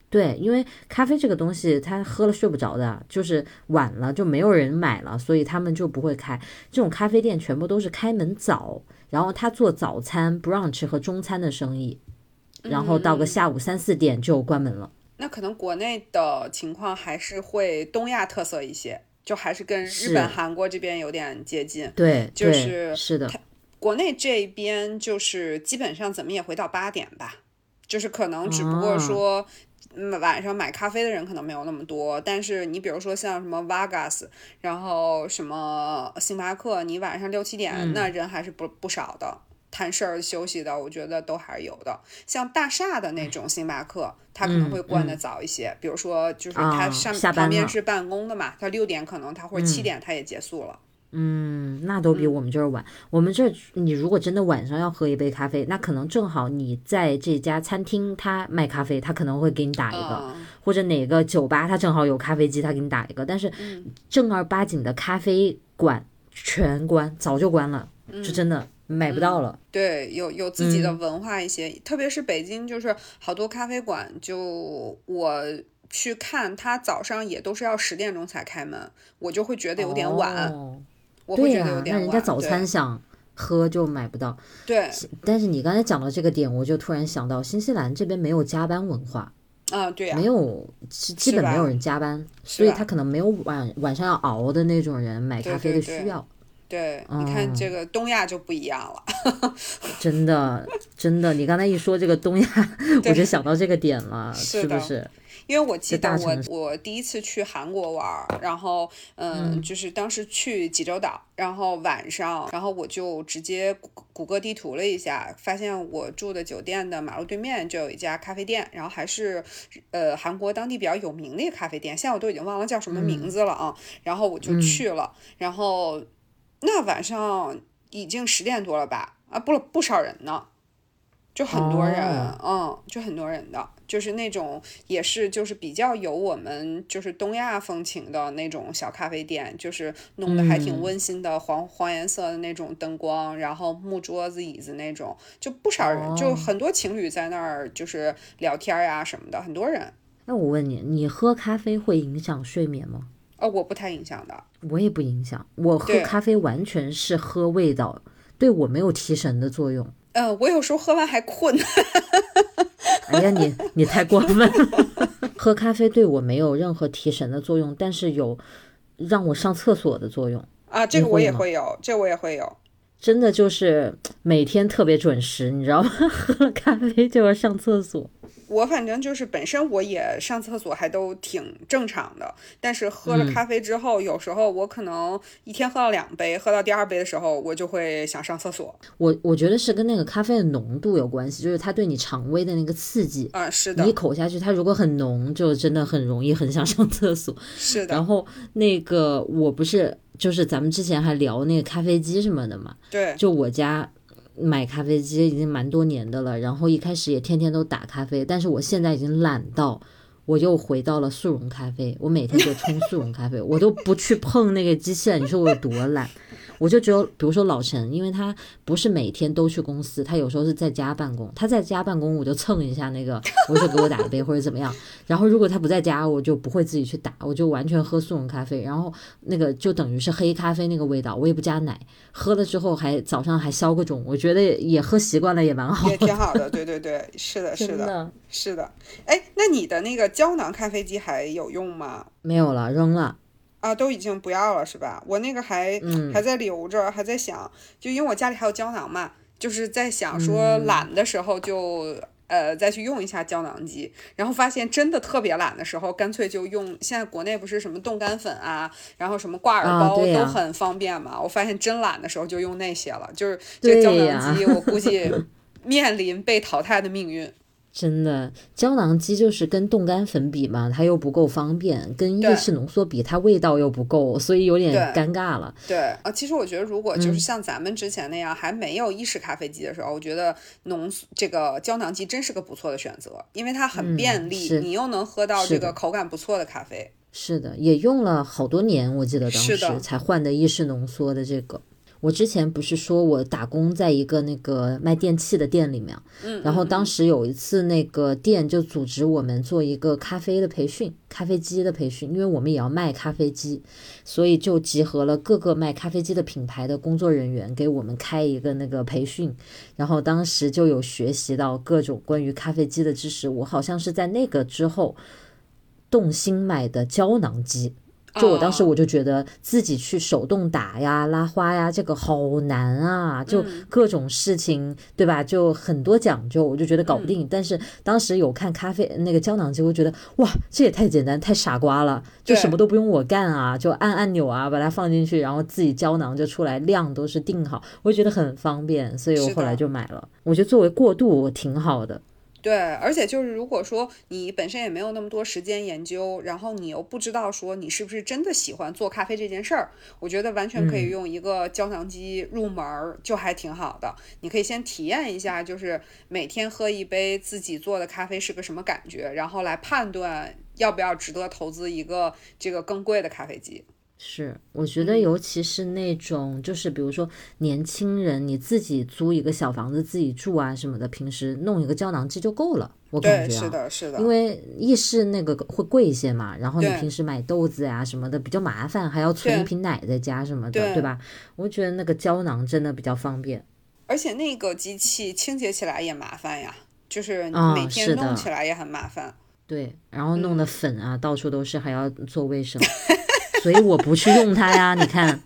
对，因为咖啡这个东西，他喝了睡不着的，就是晚了就没有人买了，所以他们就不会开。这种咖啡店全部都是开门早，然后他做早餐、brunch 和中餐的生意，然后到个下午三四点就关门了。那可能国内的情况还是会东亚特色一些，就还是跟日本、韩国这边有点接近。对，就是是的。国内这边就是基本上怎么也回到八点吧，就是可能只不过说，嗯，晚上买咖啡的人可能没有那么多，但是你比如说像什么 Vegas，然后什么星巴克，你晚上六七点那人还是不不少的，谈事儿休息的，我觉得都还是有的。像大厦的那种星巴克，它可能会关的早一些，比如说就是它上旁边是办公的嘛，它六点可能它或者七点它也结束了。嗯，那都比我们这儿晚。我们这儿，你如果真的晚上要喝一杯咖啡，那可能正好你在这家餐厅，他卖咖啡，他可能会给你打一个，或者哪个酒吧他正好有咖啡机，他给你打一个。但是正儿八经的咖啡馆全关，早就关了，就真的买不到了。对，有有自己的文化一些，特别是北京，就是好多咖啡馆，就我去看，他早上也都是要十点钟才开门，我就会觉得有点晚。我会对呀、觉得有点晚。那人家早餐想喝就买不到。对，但是你刚才讲到这个点，我就突然想到，新西兰这边没有加班文化，啊，对呀、没有基基本没有人加班，所以他可能没有晚晚上要熬的那种人买咖啡的对对对需要。对，你看嗯这个东亚就不一样了。真的，真的，你刚才一说这个东亚，我就想到这个点了，是是不是？因为我记得我我第一次去韩国玩儿，然后嗯，就是当时去济州岛，然后晚上，然后我就直接谷谷歌地图了一下，发现我住的酒店的马路对面就有一家咖啡店，然后还是呃韩国当地比较有名的一个咖啡店，现在我都已经忘了叫什么名字了啊，然后我就去了，然后那晚上已经十点多了吧，啊不不少人呢。就很多人，嗯，就很多人的，就是那种也是就是比较有我们就是东亚风情的那种小咖啡店，就是弄得还挺温馨的，黄黄颜色的那种灯光，然后木桌子椅子那种，就不少人，就很多情侣在那儿就是聊天呀、什么的，很多人。那我问你，你喝咖啡会影响睡眠吗？哦，我不太影响的，我也不影响，我喝咖啡完全是喝味道，对我没有提神的作用。呃，我有时候喝完还困。哎呀，你你太过分了！喝咖啡对我没有任何提神的作用，但是有让我上厕所的作用。啊，这个我也会有，这我也会有。真的就是每天特别准时，你知道吗？喝了咖啡就要上厕所。我反正就是本身我也上厕所还都挺正常的，但是喝了咖啡之后，有时候我可能一天喝到两杯，喝到第二杯的时候，我就会想上厕所。我我觉得是跟那个咖啡的浓度有关系，就是它对你肠胃的那个刺激。啊、是的一，口下去，它如果很浓，就真的很容易很想上厕所。是的，然后那个我不是就是咱们之前还聊那个咖啡机什么的嘛，对，就我家买咖啡机已经蛮多年的了，然后一开始也天天都打咖啡，但是我现在已经懒到。我又回到了速溶咖啡，我每天就冲速溶咖啡，我都不去碰那个机器了。你说我有多懒？我就只有，比如说老陈，因为他不是每天都去公司，他有时候是在家办公。他在家办公，我就蹭一下那个，我就给我打一杯或者怎么样。然后如果他不在家，我就不会自己去打，我就完全喝速溶咖啡。然后那个就等于是黑咖啡那个味道，我也不加奶，喝了之后还早上还消个肿，我觉得也喝习惯了，也蛮好也挺好的。对对对，是的，是的，是的。哎，那你的那个胶囊咖啡机还有用吗？没有了，扔了。啊，都已经不要了是吧？我那个还、嗯还在留着，还在想，就因为我家里还有胶囊嘛，就是在想说嗯懒的时候就、呃再去用一下胶囊机，然后发现真的特别懒的时候，干脆就用现在国内不是什么冻干粉啊，然后什么挂耳包都很方便嘛，我发现真懒的时候就用那些了，就是这个胶囊机我估计面临被淘汰的命运。真的，胶囊机就是跟冻干粉比嘛，它又不够方便；跟对意式浓缩比，它味道又不够，所以有点尴尬了。对啊，其实我觉得，如果嗯就是像咱们之前那样、还没有意式咖啡机的时候，我觉得浓这个胶囊机真是个不错的选择，因为它很嗯便利，是你又能喝到这个口感不错的咖啡。是的，也用了好多年，我记得当时才换的意式浓缩的这个。我之前不是说我打工在一个那个卖电器的店里面，嗯，然后嗯当时有一次那个店就组织我们做一个咖啡的培训，咖啡机的培训，因为我们也要卖咖啡机，所以就集合了各个卖咖啡机的品牌的工作人员给我们开一个那个培训，然后当时就有学习到各种关于咖啡机的知识。我好像是在那个之后动心买的胶囊机。就我当时哦我就觉得自己去手动打呀、拉花呀，这个好难啊，就嗯各种事情，对吧？就很多讲究，我就觉得搞不嗯定。但是当时有看咖啡那个胶囊机，我觉得哇，这也太简单，太傻瓜了，就什么都不用我干啊，就按按钮啊，把它放进去，然后自己胶囊就出来，量都是定好，我就觉得很方便，所以我后来就买了。我觉得作为过渡挺好的。对，而且就是如果说你本身也没有那么多时间研究，然后你又不知道说你是不是真的喜欢做咖啡这件事儿，我觉得完全可以嗯用一个胶囊机入门儿，就还挺好的。你可以先体验一下，就是每天喝一杯自己做的咖啡是个什么感觉，然后来判断要不要值得投资一个这个更贵的咖啡机。是，我觉嗯得尤其是那种，就是比如说年轻人，你自己租一个小房子自己住啊什么的，平时弄一个胶囊机就够了。我感，觉啊。是的，是的，因为意式那个会贵一些嘛，然后你平时买豆子呀、什么的比较麻烦，还要存一瓶奶在家什么的，对对吧？我觉得那个胶囊真的比较方便。而且那个机器清洁起来也麻烦呀，就是每天弄起来也很麻烦。对，然后弄嗯的粉啊，到处都是，还要做卫生，所以我不去用它呀。你看，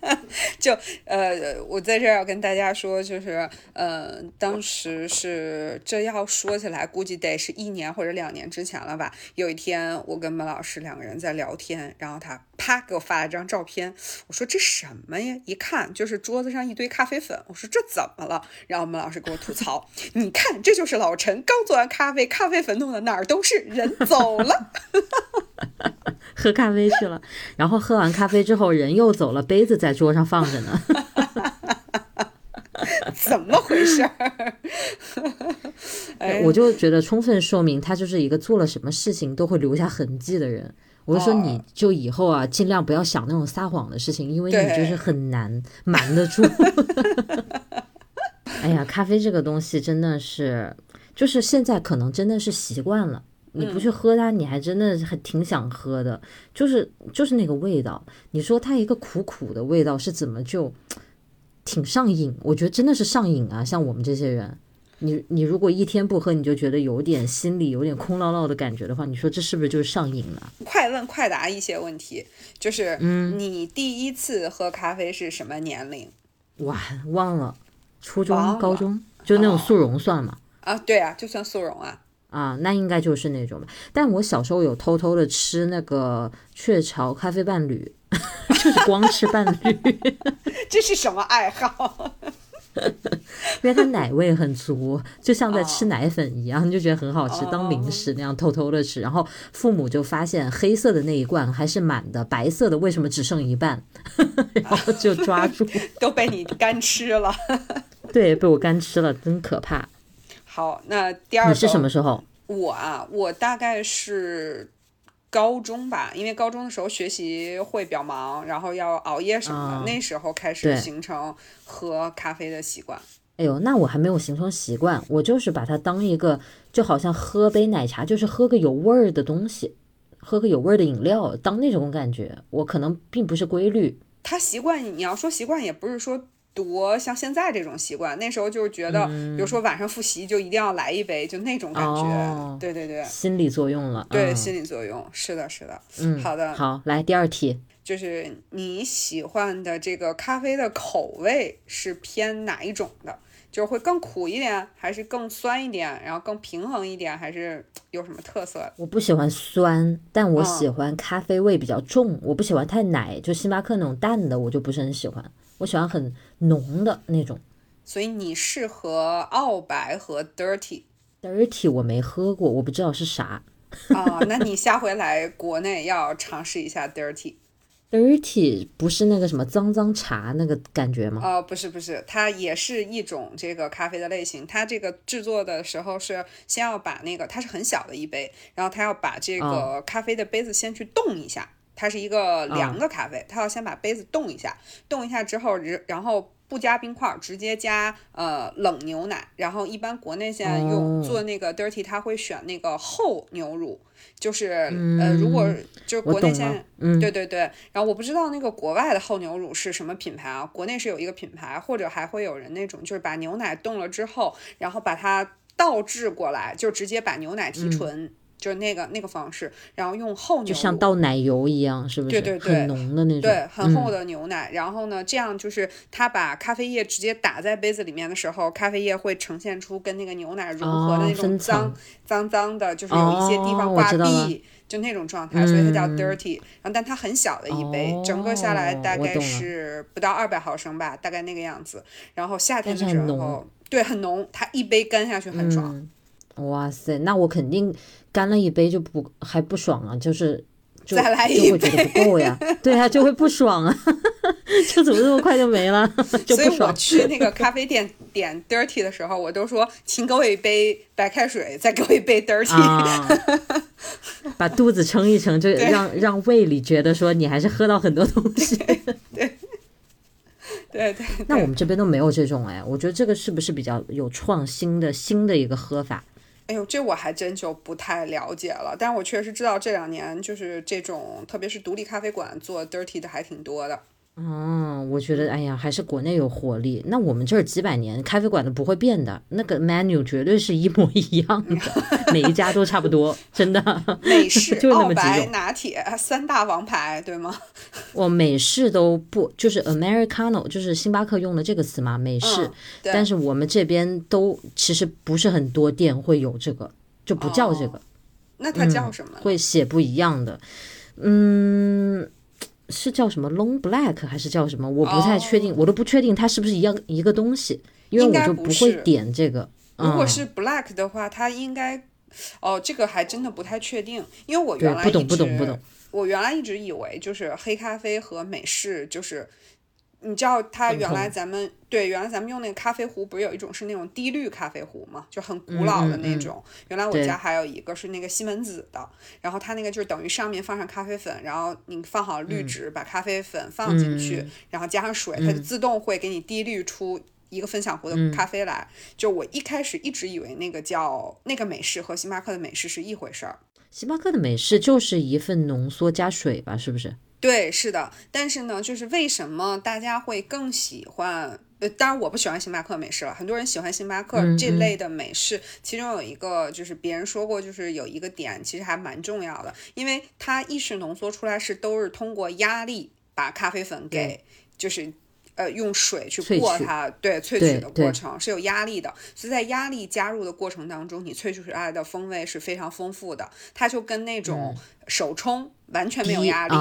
就呃，我在这儿要跟大家说，就是呃，当时是这要说起来，估计得是一年或者两年之前了吧。有一天，我跟孟老师两个人在聊天，然后他啪给我发了张照片，我说这什么呀？一看就是桌子上一堆咖啡粉，我说这怎么了？然后孟老师给我吐槽，你看这就是老陈刚做完咖啡，咖啡粉弄的哪儿都是，人走了。喝咖啡去了，然后喝完咖啡之后人又走了，杯子在桌上放着呢。怎么回事儿？哎，我就觉得充分说明他就是一个做了什么事情都会留下痕迹的人。我就说哦你就以后啊，尽量不要想那种撒谎的事情，因为你就是很难瞒得住。哎呀，咖啡这个东西真的是，就是现在可能真的是习惯了。你不去喝它，你还真的还挺想喝的，就是就是那个味道。你说它一个苦苦的味道是怎么就挺上瘾？我觉得真的是上瘾啊！像我们这些人，你你如果一天不喝，你就觉得有点心里有点空落落的感觉的话，你说这是不是就是上瘾了？快问快答一些问题，就是嗯你第一次喝咖啡是什么年龄哇，忘了，初中高中就那种速溶算吗？啊？对啊，就算速溶啊。啊，那应该就是那种吧。但我小时候有偷偷的吃那个雀巢咖啡伴侣，就是光吃伴侣，这是什么爱好？因为它奶味很足，就像在吃哦奶粉一样，就觉得很好吃，当零食那样偷偷的吃。然后父母就发现黑色的那一罐还是满的，白色的为什么只剩一半？然后就抓住，都被你干吃了。对，被我干吃了，真可怕。好，那第二你是什么时候？我啊，我大概是高中吧，因为高中的时候学习会比较忙，然后要熬夜什么的，啊那时候开始形成喝咖啡的习惯。哎呦，那我还没有形成习惯，我就是把它当一个，就好像喝杯奶茶，就是喝个有味儿的东西，喝个有味儿的饮料，当那种感觉。我可能并不是规律，他习惯，你要说习惯，也不是说多像现在这种习惯。那时候就是觉得，比如说晚上复习就一定要来一杯，就那种感觉。哦对对对心理作用了。对，嗯心理作用是的，是的。嗯，好的，好，来第二题。就是你喜欢的这个咖啡的口味是偏哪一种的？就是会更苦一点，还是更酸一点，然后更平衡一点，还是有什么特色？我不喜欢酸，但我嗯喜欢咖啡味比较重。我不喜欢太奶，就星巴克那种淡的，我就不是很喜欢。我喜欢很浓的那种。所以你适合澳白和 dirty dirty 我没喝过，我不知道是啥。啊、那你下回来国内要尝试一下 dirty。dirty 不是那个什么脏脏茶那个感觉吗？哦，不是不是，它也是一种这个咖啡的类型。它这个制作的时候是先要把那个，它是很小的一杯，然后它要把这个咖啡的杯子先去冻一下。它是一个凉的咖啡，它要先把杯子冻一下，冻一下之后，然然后不加冰块，直接加呃冷牛奶。然后一般国内现在用、哦做那个 dirty，它会选那个厚牛乳，就是、呃如果就是国内现在，嗯，对对对，然后我不知道那个国外的厚牛乳是什么品牌啊？国内是有一个品牌，或者还会有人那种就是把牛奶冻了之后，然后把它倒置过来，就直接把牛奶提纯，就是那个那个方式，然后用厚就像倒奶油一样，是不是？对对对很浓的那种。对，很厚嗯的牛奶。然后呢，这样就是它把咖啡液直接打在杯子里面的时候，咖啡液会呈现出跟那个牛奶融合的哦那种脏、层脏脏的，就是有一些地方挂壁。就那种状态，所以它叫嗯 dirty。然后，但它很小的一杯，整个下来哦大概是不到二百毫升吧，大概那个样子。然后夏天的时候，对，很浓，它一杯干下去很爽。嗯，哇塞，那我肯定干了一杯就不还不爽啊，就是就再来一杯就会觉得不够呀，对啊，就会不爽啊，就怎么这么快就没了，就所以我不爽。去那个咖啡店点 dirty 的时候，我都说，请给我一杯白开水，再给我一杯 dirty。啊，把肚子撑一撑，就让让胃里觉得说你还是喝到很多东西。对 对对，那我们这边都没有这种哎，我觉得这个是不是比较有创新的新的一个喝法？哎呦，这我还真就不太了解了，但我确实知道这两年就是这种，特别是独立咖啡馆做 dirty 的还挺多的。哦，我觉得，哎呀，还是国内有活力。那我们这儿几百年咖啡馆都不会变的，那个 menu 绝对是一模一样的，每一家都差不多，真的。美式、就那么几种。拿铁三大王牌，对吗？我美式都不，就是 Americano，就是星巴克用的这个词嘛，美式。但是我们这边都其实不是很多店会有这个，就不叫这个。那它叫什么呢？会写不一样的，嗯，是叫什么 Long Black 还是叫什么？我不太确定，我都不确定它是不是一样一个东西，因为我就不会点这个。嗯、如果是 black 的话，它应该，哦，这个还真的不太确定，因为我原来对不懂不懂不懂。我原来一直以为就是黑咖啡和美式就是。你知道它原来咱们对原来咱们用那个咖啡壶，不是有一种是那种滴滤咖啡壶嘛，就很古老的那种。原来我家还有一个是那个西门子的，然后它那个就是等于上面放上咖啡粉，然后你放好滤纸，把咖啡粉放进去，嗯然后加上水，它就自动会给你滴滤出一个分享壶的嗯咖啡来。就我一开始一直以为那个叫那个美式和星巴克的美式是一回事儿。星巴克的美式就是一份浓缩加水吧，是不是？对，是的，但是呢，就是为什么大家会更喜欢？呃，当然我不喜欢星巴克美式了，很多人喜欢星巴克嗯这类的美式。其中有一个就是别人说过，就是有一个点其实还蛮重要的，因为它意式浓缩出来是都是通过压力把咖啡粉给就是。呃，用水去过它，对萃取的过程是有压力的，所以在压力加入的过程当中，你萃取出来的风味是非常丰富的。它就跟那种手冲完全没有压力，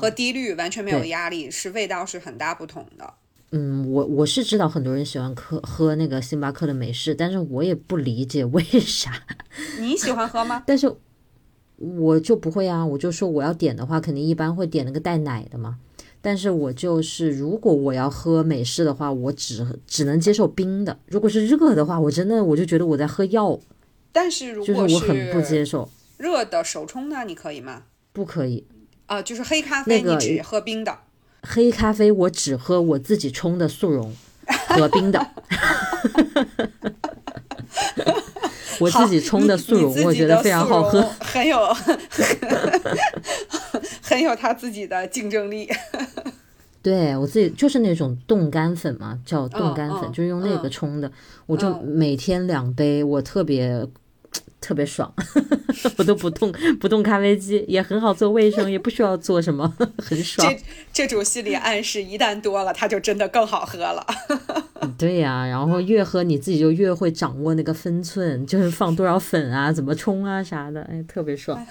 和低滤完全没有压力，是味道是很大不同的。嗯，我我是知道很多人喜欢喝喝那个星巴克的美式，但是我也不理解为啥。你喜欢喝吗？但是我就不会啊，我就说我要点的话，肯定一般会点那个带奶的嘛。但是我就是，如果我要喝美式的话，我只只能接受冰的。如果是热的话，我真的我就觉得我在喝药，但是如就是果我很不接受，热的手冲呢，你可以吗？不可以。啊、就是黑咖啡，那个你只喝冰的。黑咖啡我只喝我自己冲的速溶和冰的，我自己冲的速溶，我觉得非常好喝。，很有很有他自己的竞争力。对我自己就是那种冻干粉嘛，叫冻干粉，就是用那个嗯冲的，我就嗯每天两杯，我特别特别爽，我都不动不动咖啡机，也很好做卫生，也不需要做什么，很爽。这这种心理暗示一旦多了，它就真的更好喝了。对呀、然后越喝你自己就越会掌握那个分寸，就是放多少粉啊，怎么冲啊啥的，哎，特别爽。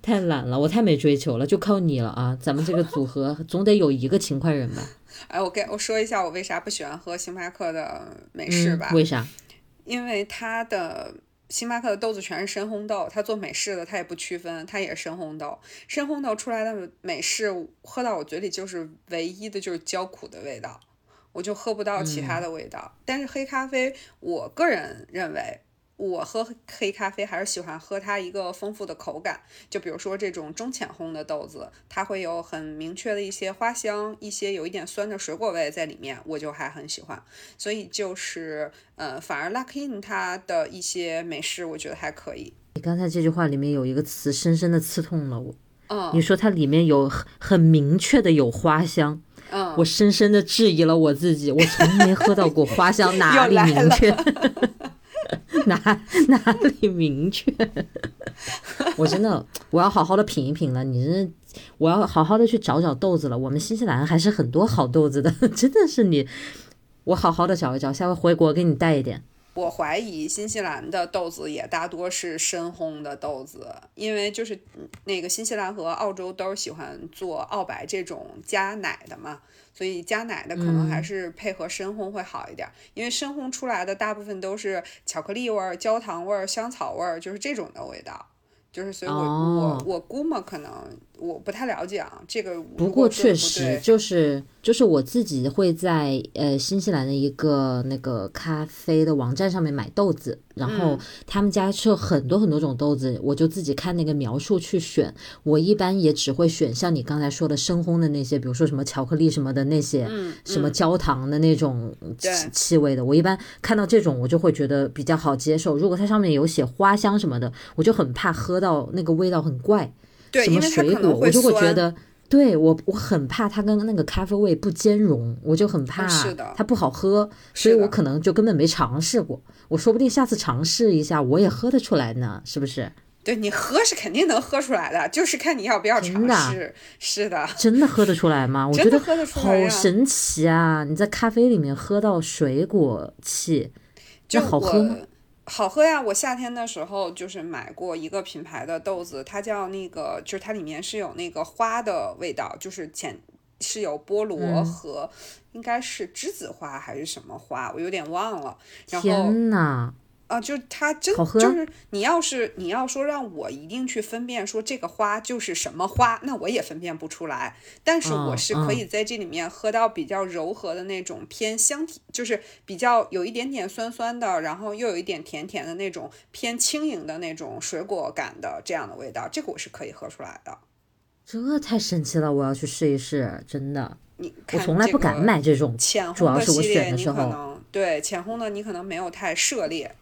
太懒了，我太没追求了，就靠你了啊！咱们这个组合总得有一个勤快人吧？哎，我给我说一下我为啥不喜欢喝星巴克的美式吧。嗯，为啥？因为它的星巴克的豆子全是深烘豆，他做美式的他也不区分，他也是深烘豆。深烘豆出来的美式喝到我嘴里就是唯一的就是焦苦的味道，我就喝不到其他的味道。但是黑咖啡，我个人认为。我喝黑咖啡还是喜欢喝它一个丰富的口感，就比如说这种中浅烘的豆子，它会有很明确的一些花香，一些有一点酸的水果味在里面，我就还很喜欢。所以就是呃，反而 Luck In 它的一些美式，我觉得还可以。你刚才这句话里面有一个词，深深的刺痛了我。嗯你说它里面有很很明确的有花香，嗯，我深深的质疑了我自己，我从没喝到过花香，哪里明确？哪 哪里明确？我真的我要好好的品一品了。你这，我要好好的去找找豆子了。我们新西兰还是很多好豆子的，真的是你，我好好的找一找，下回回国给你带一点。我怀疑新西兰的豆子也大多是深烘的豆子，因为就是那个新西兰和澳洲都是喜欢做澳白这种加奶的嘛，所以加奶的可能还是配合深烘会好一点，因为深烘出来的大部分都是巧克力味儿、焦糖味儿、香草味儿，就是这种的味道。就是，所以我、哦。我我估摸可能我不太了解啊。这个不过确实就是就是我自己会在呃新西兰的一个那个咖啡的网站上面买豆子，然后他们家是有很多很多种豆子，我就自己看那个描述去选。我一般也只会选像你刚才说的深烘的那些，比如说什么巧克力什么的那些，什么焦糖的那种气气味的。我一般看到这种，我就会觉得比较好接受。如果它上面有写花香什么的，我就很怕喝到那个味道很怪。对，什么水果，我就会觉得，对我我很怕它跟那个咖啡味不兼容，我就很怕它不好喝，所以我可能就根本没尝试过。我说不定下次尝试一下，我也喝得出来呢，是不是？对你喝是肯定能喝出来的，就是看你要不要尝试。是的，真的喝得出来吗？我觉得好神奇啊！你在咖啡里面喝到水果气，就好喝吗？好喝呀！我夏天的时候就是买过一个品牌的豆子，它叫那个，就是它里面是有那个花的味道，就是浅是有菠萝和应该是栀子花还是什么花，我有点忘了。天呐！啊，就是它真就是你要是你要说让我一定去分辨说这个花就是什么花，那我也分辨不出来。但是我是可以在这里面喝到比较柔和的那种偏香甜，就是比较有一点点酸酸的，然后又有一点甜甜的那种偏轻盈的那种水果感的这样的味道，这个我是可以喝出来的。这太神奇了，我要去试一试，真的。你我从来不敢买这种浅烘的系列，你可能对浅红的你可能没有太涉猎。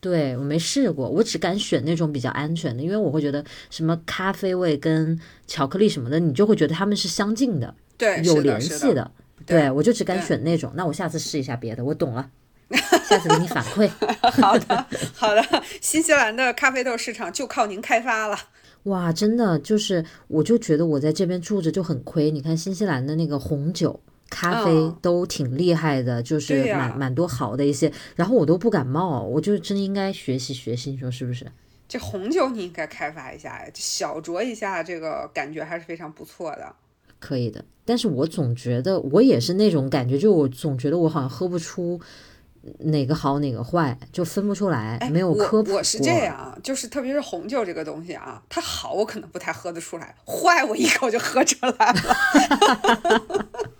对我没试过，我只敢选那种比较安全的，因为我会觉得什么咖啡味跟巧克力什么的，你就会觉得它们是相近的，对，有联系的。对，我就只敢选那种。那我下次试一下别的，我懂了，下次给你反馈。好的，好的。新西兰的咖啡豆市场就靠您开发了。哇，真的就是，我就觉得我在这边住着就很亏。你看新西兰的那个红酒。咖啡都挺厉害的，就是蛮蛮多好的一些，然后我都不感冒，我就真应该学习学习，你说是不是？这红酒你应该开发一下呀，小酌一下，这个感觉还是非常不错的。可以的，但是我总觉得我也是那种感觉，就我总觉得我好像喝不出哪个好哪个坏，就分不出来，没有科普。我是这样，就是特别是红酒这个东西啊，它好我可能不太喝得出来，坏我一口就喝出来了。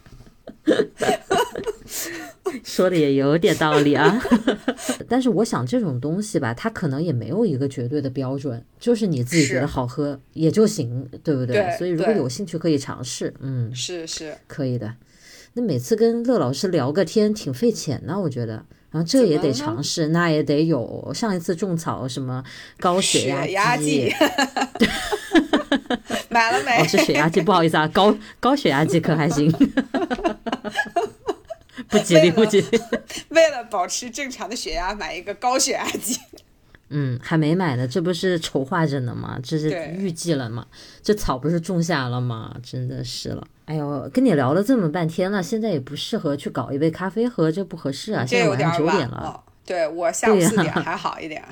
说的也有点道理啊，但是我想这种东西吧，它可能也没有一个绝对的标准，就是你自己觉得好喝也就行，对不对？所以如果有兴趣可以尝试，嗯，是是可以的。那每次跟乐老师聊个天挺费钱的，我觉得，然后这也得尝试，那也得有。上一次种草什么高血压计，买了没？哦，是血压计，不好意思啊，高高血压计可还行。不吉利，不吉利。为了保持正常的血压，买一个高血压计。嗯，还没买呢，这不是筹划着呢吗？这是预计了吗？这草不是种下了吗？真的是了。哎呦，跟你聊了这么半天了，现在也不适合去搞一杯咖啡喝，这不合适啊。现在晚上九点了。对我下午四点还好一点。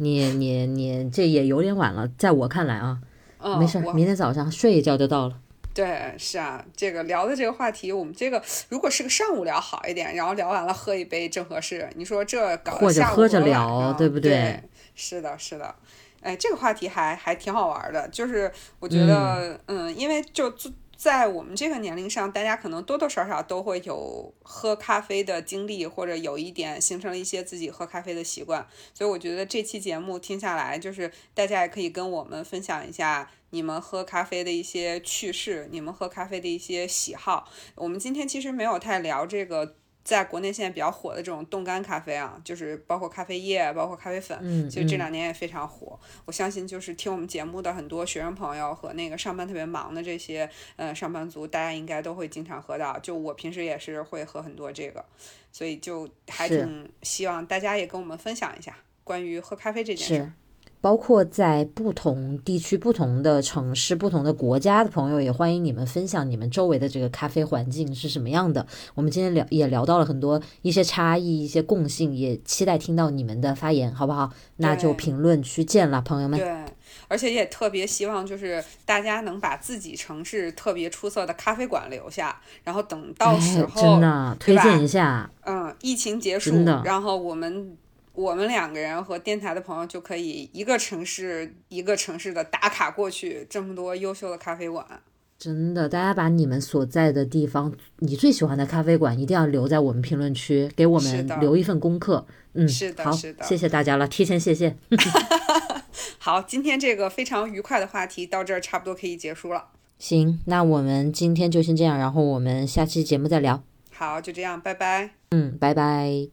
你你你这也有点晚了，在我看来啊，嗯没事，明天早上睡一觉就到了。对，是啊，这个聊的这个话题，我们这个如果是个上午聊好一点，然后聊完了喝一杯正合适。你说这搞或者喝着聊，对不对？是的，是的。哎，这个话题还还挺好玩的，就是我觉得，嗯，因为就在我们这个年龄上，大家可能多多少少都会有喝咖啡的经历，或者有一点形成了一些自己喝咖啡的习惯，所以我觉得这期节目听下来，就是大家也可以跟我们分享一下。你们喝咖啡的一些趣事，你们喝咖啡的一些喜好。我们今天其实没有太聊这个，在国内现在比较火的这种冻干咖啡啊，就是包括咖啡液，包括咖啡粉，嗯，其实这两年也非常火。我相信就是听我们节目的很多学生朋友和那个上班特别忙的这些呃上班族，大家应该都会经常喝到。就我平时也是会喝很多这个，所以就还挺希望大家也跟我们分享一下关于喝咖啡这件事。包括在不同地区、不同的城市、不同的国家的朋友，也欢迎你们分享你们周围的这个咖啡环境是什么样的。我们今天聊也聊到了很多一些差异、一些共性，也期待听到你们的发言，好不好？那就评论区见了，朋友们。对，而且也特别希望就是大家能把自己城市特别出色的咖啡馆留下，然后等到时候真的推荐一下。嗯，疫情结束，然后我们。我们两个人和电台的朋友就可以一个城市一个城市的打卡过去，这么多优秀的咖啡馆。真的，大家把你们所在的地方，你最喜欢的咖啡馆，一定要留在我们评论区，给我们留一份功课。嗯，是的，好，是的，谢谢大家了，提前谢谢。好，今天这个非常愉快的话题到这儿差不多可以结束了。行，那我们今天就先这样，然后我们下期节目再聊。好，就这样，拜拜。嗯，拜拜。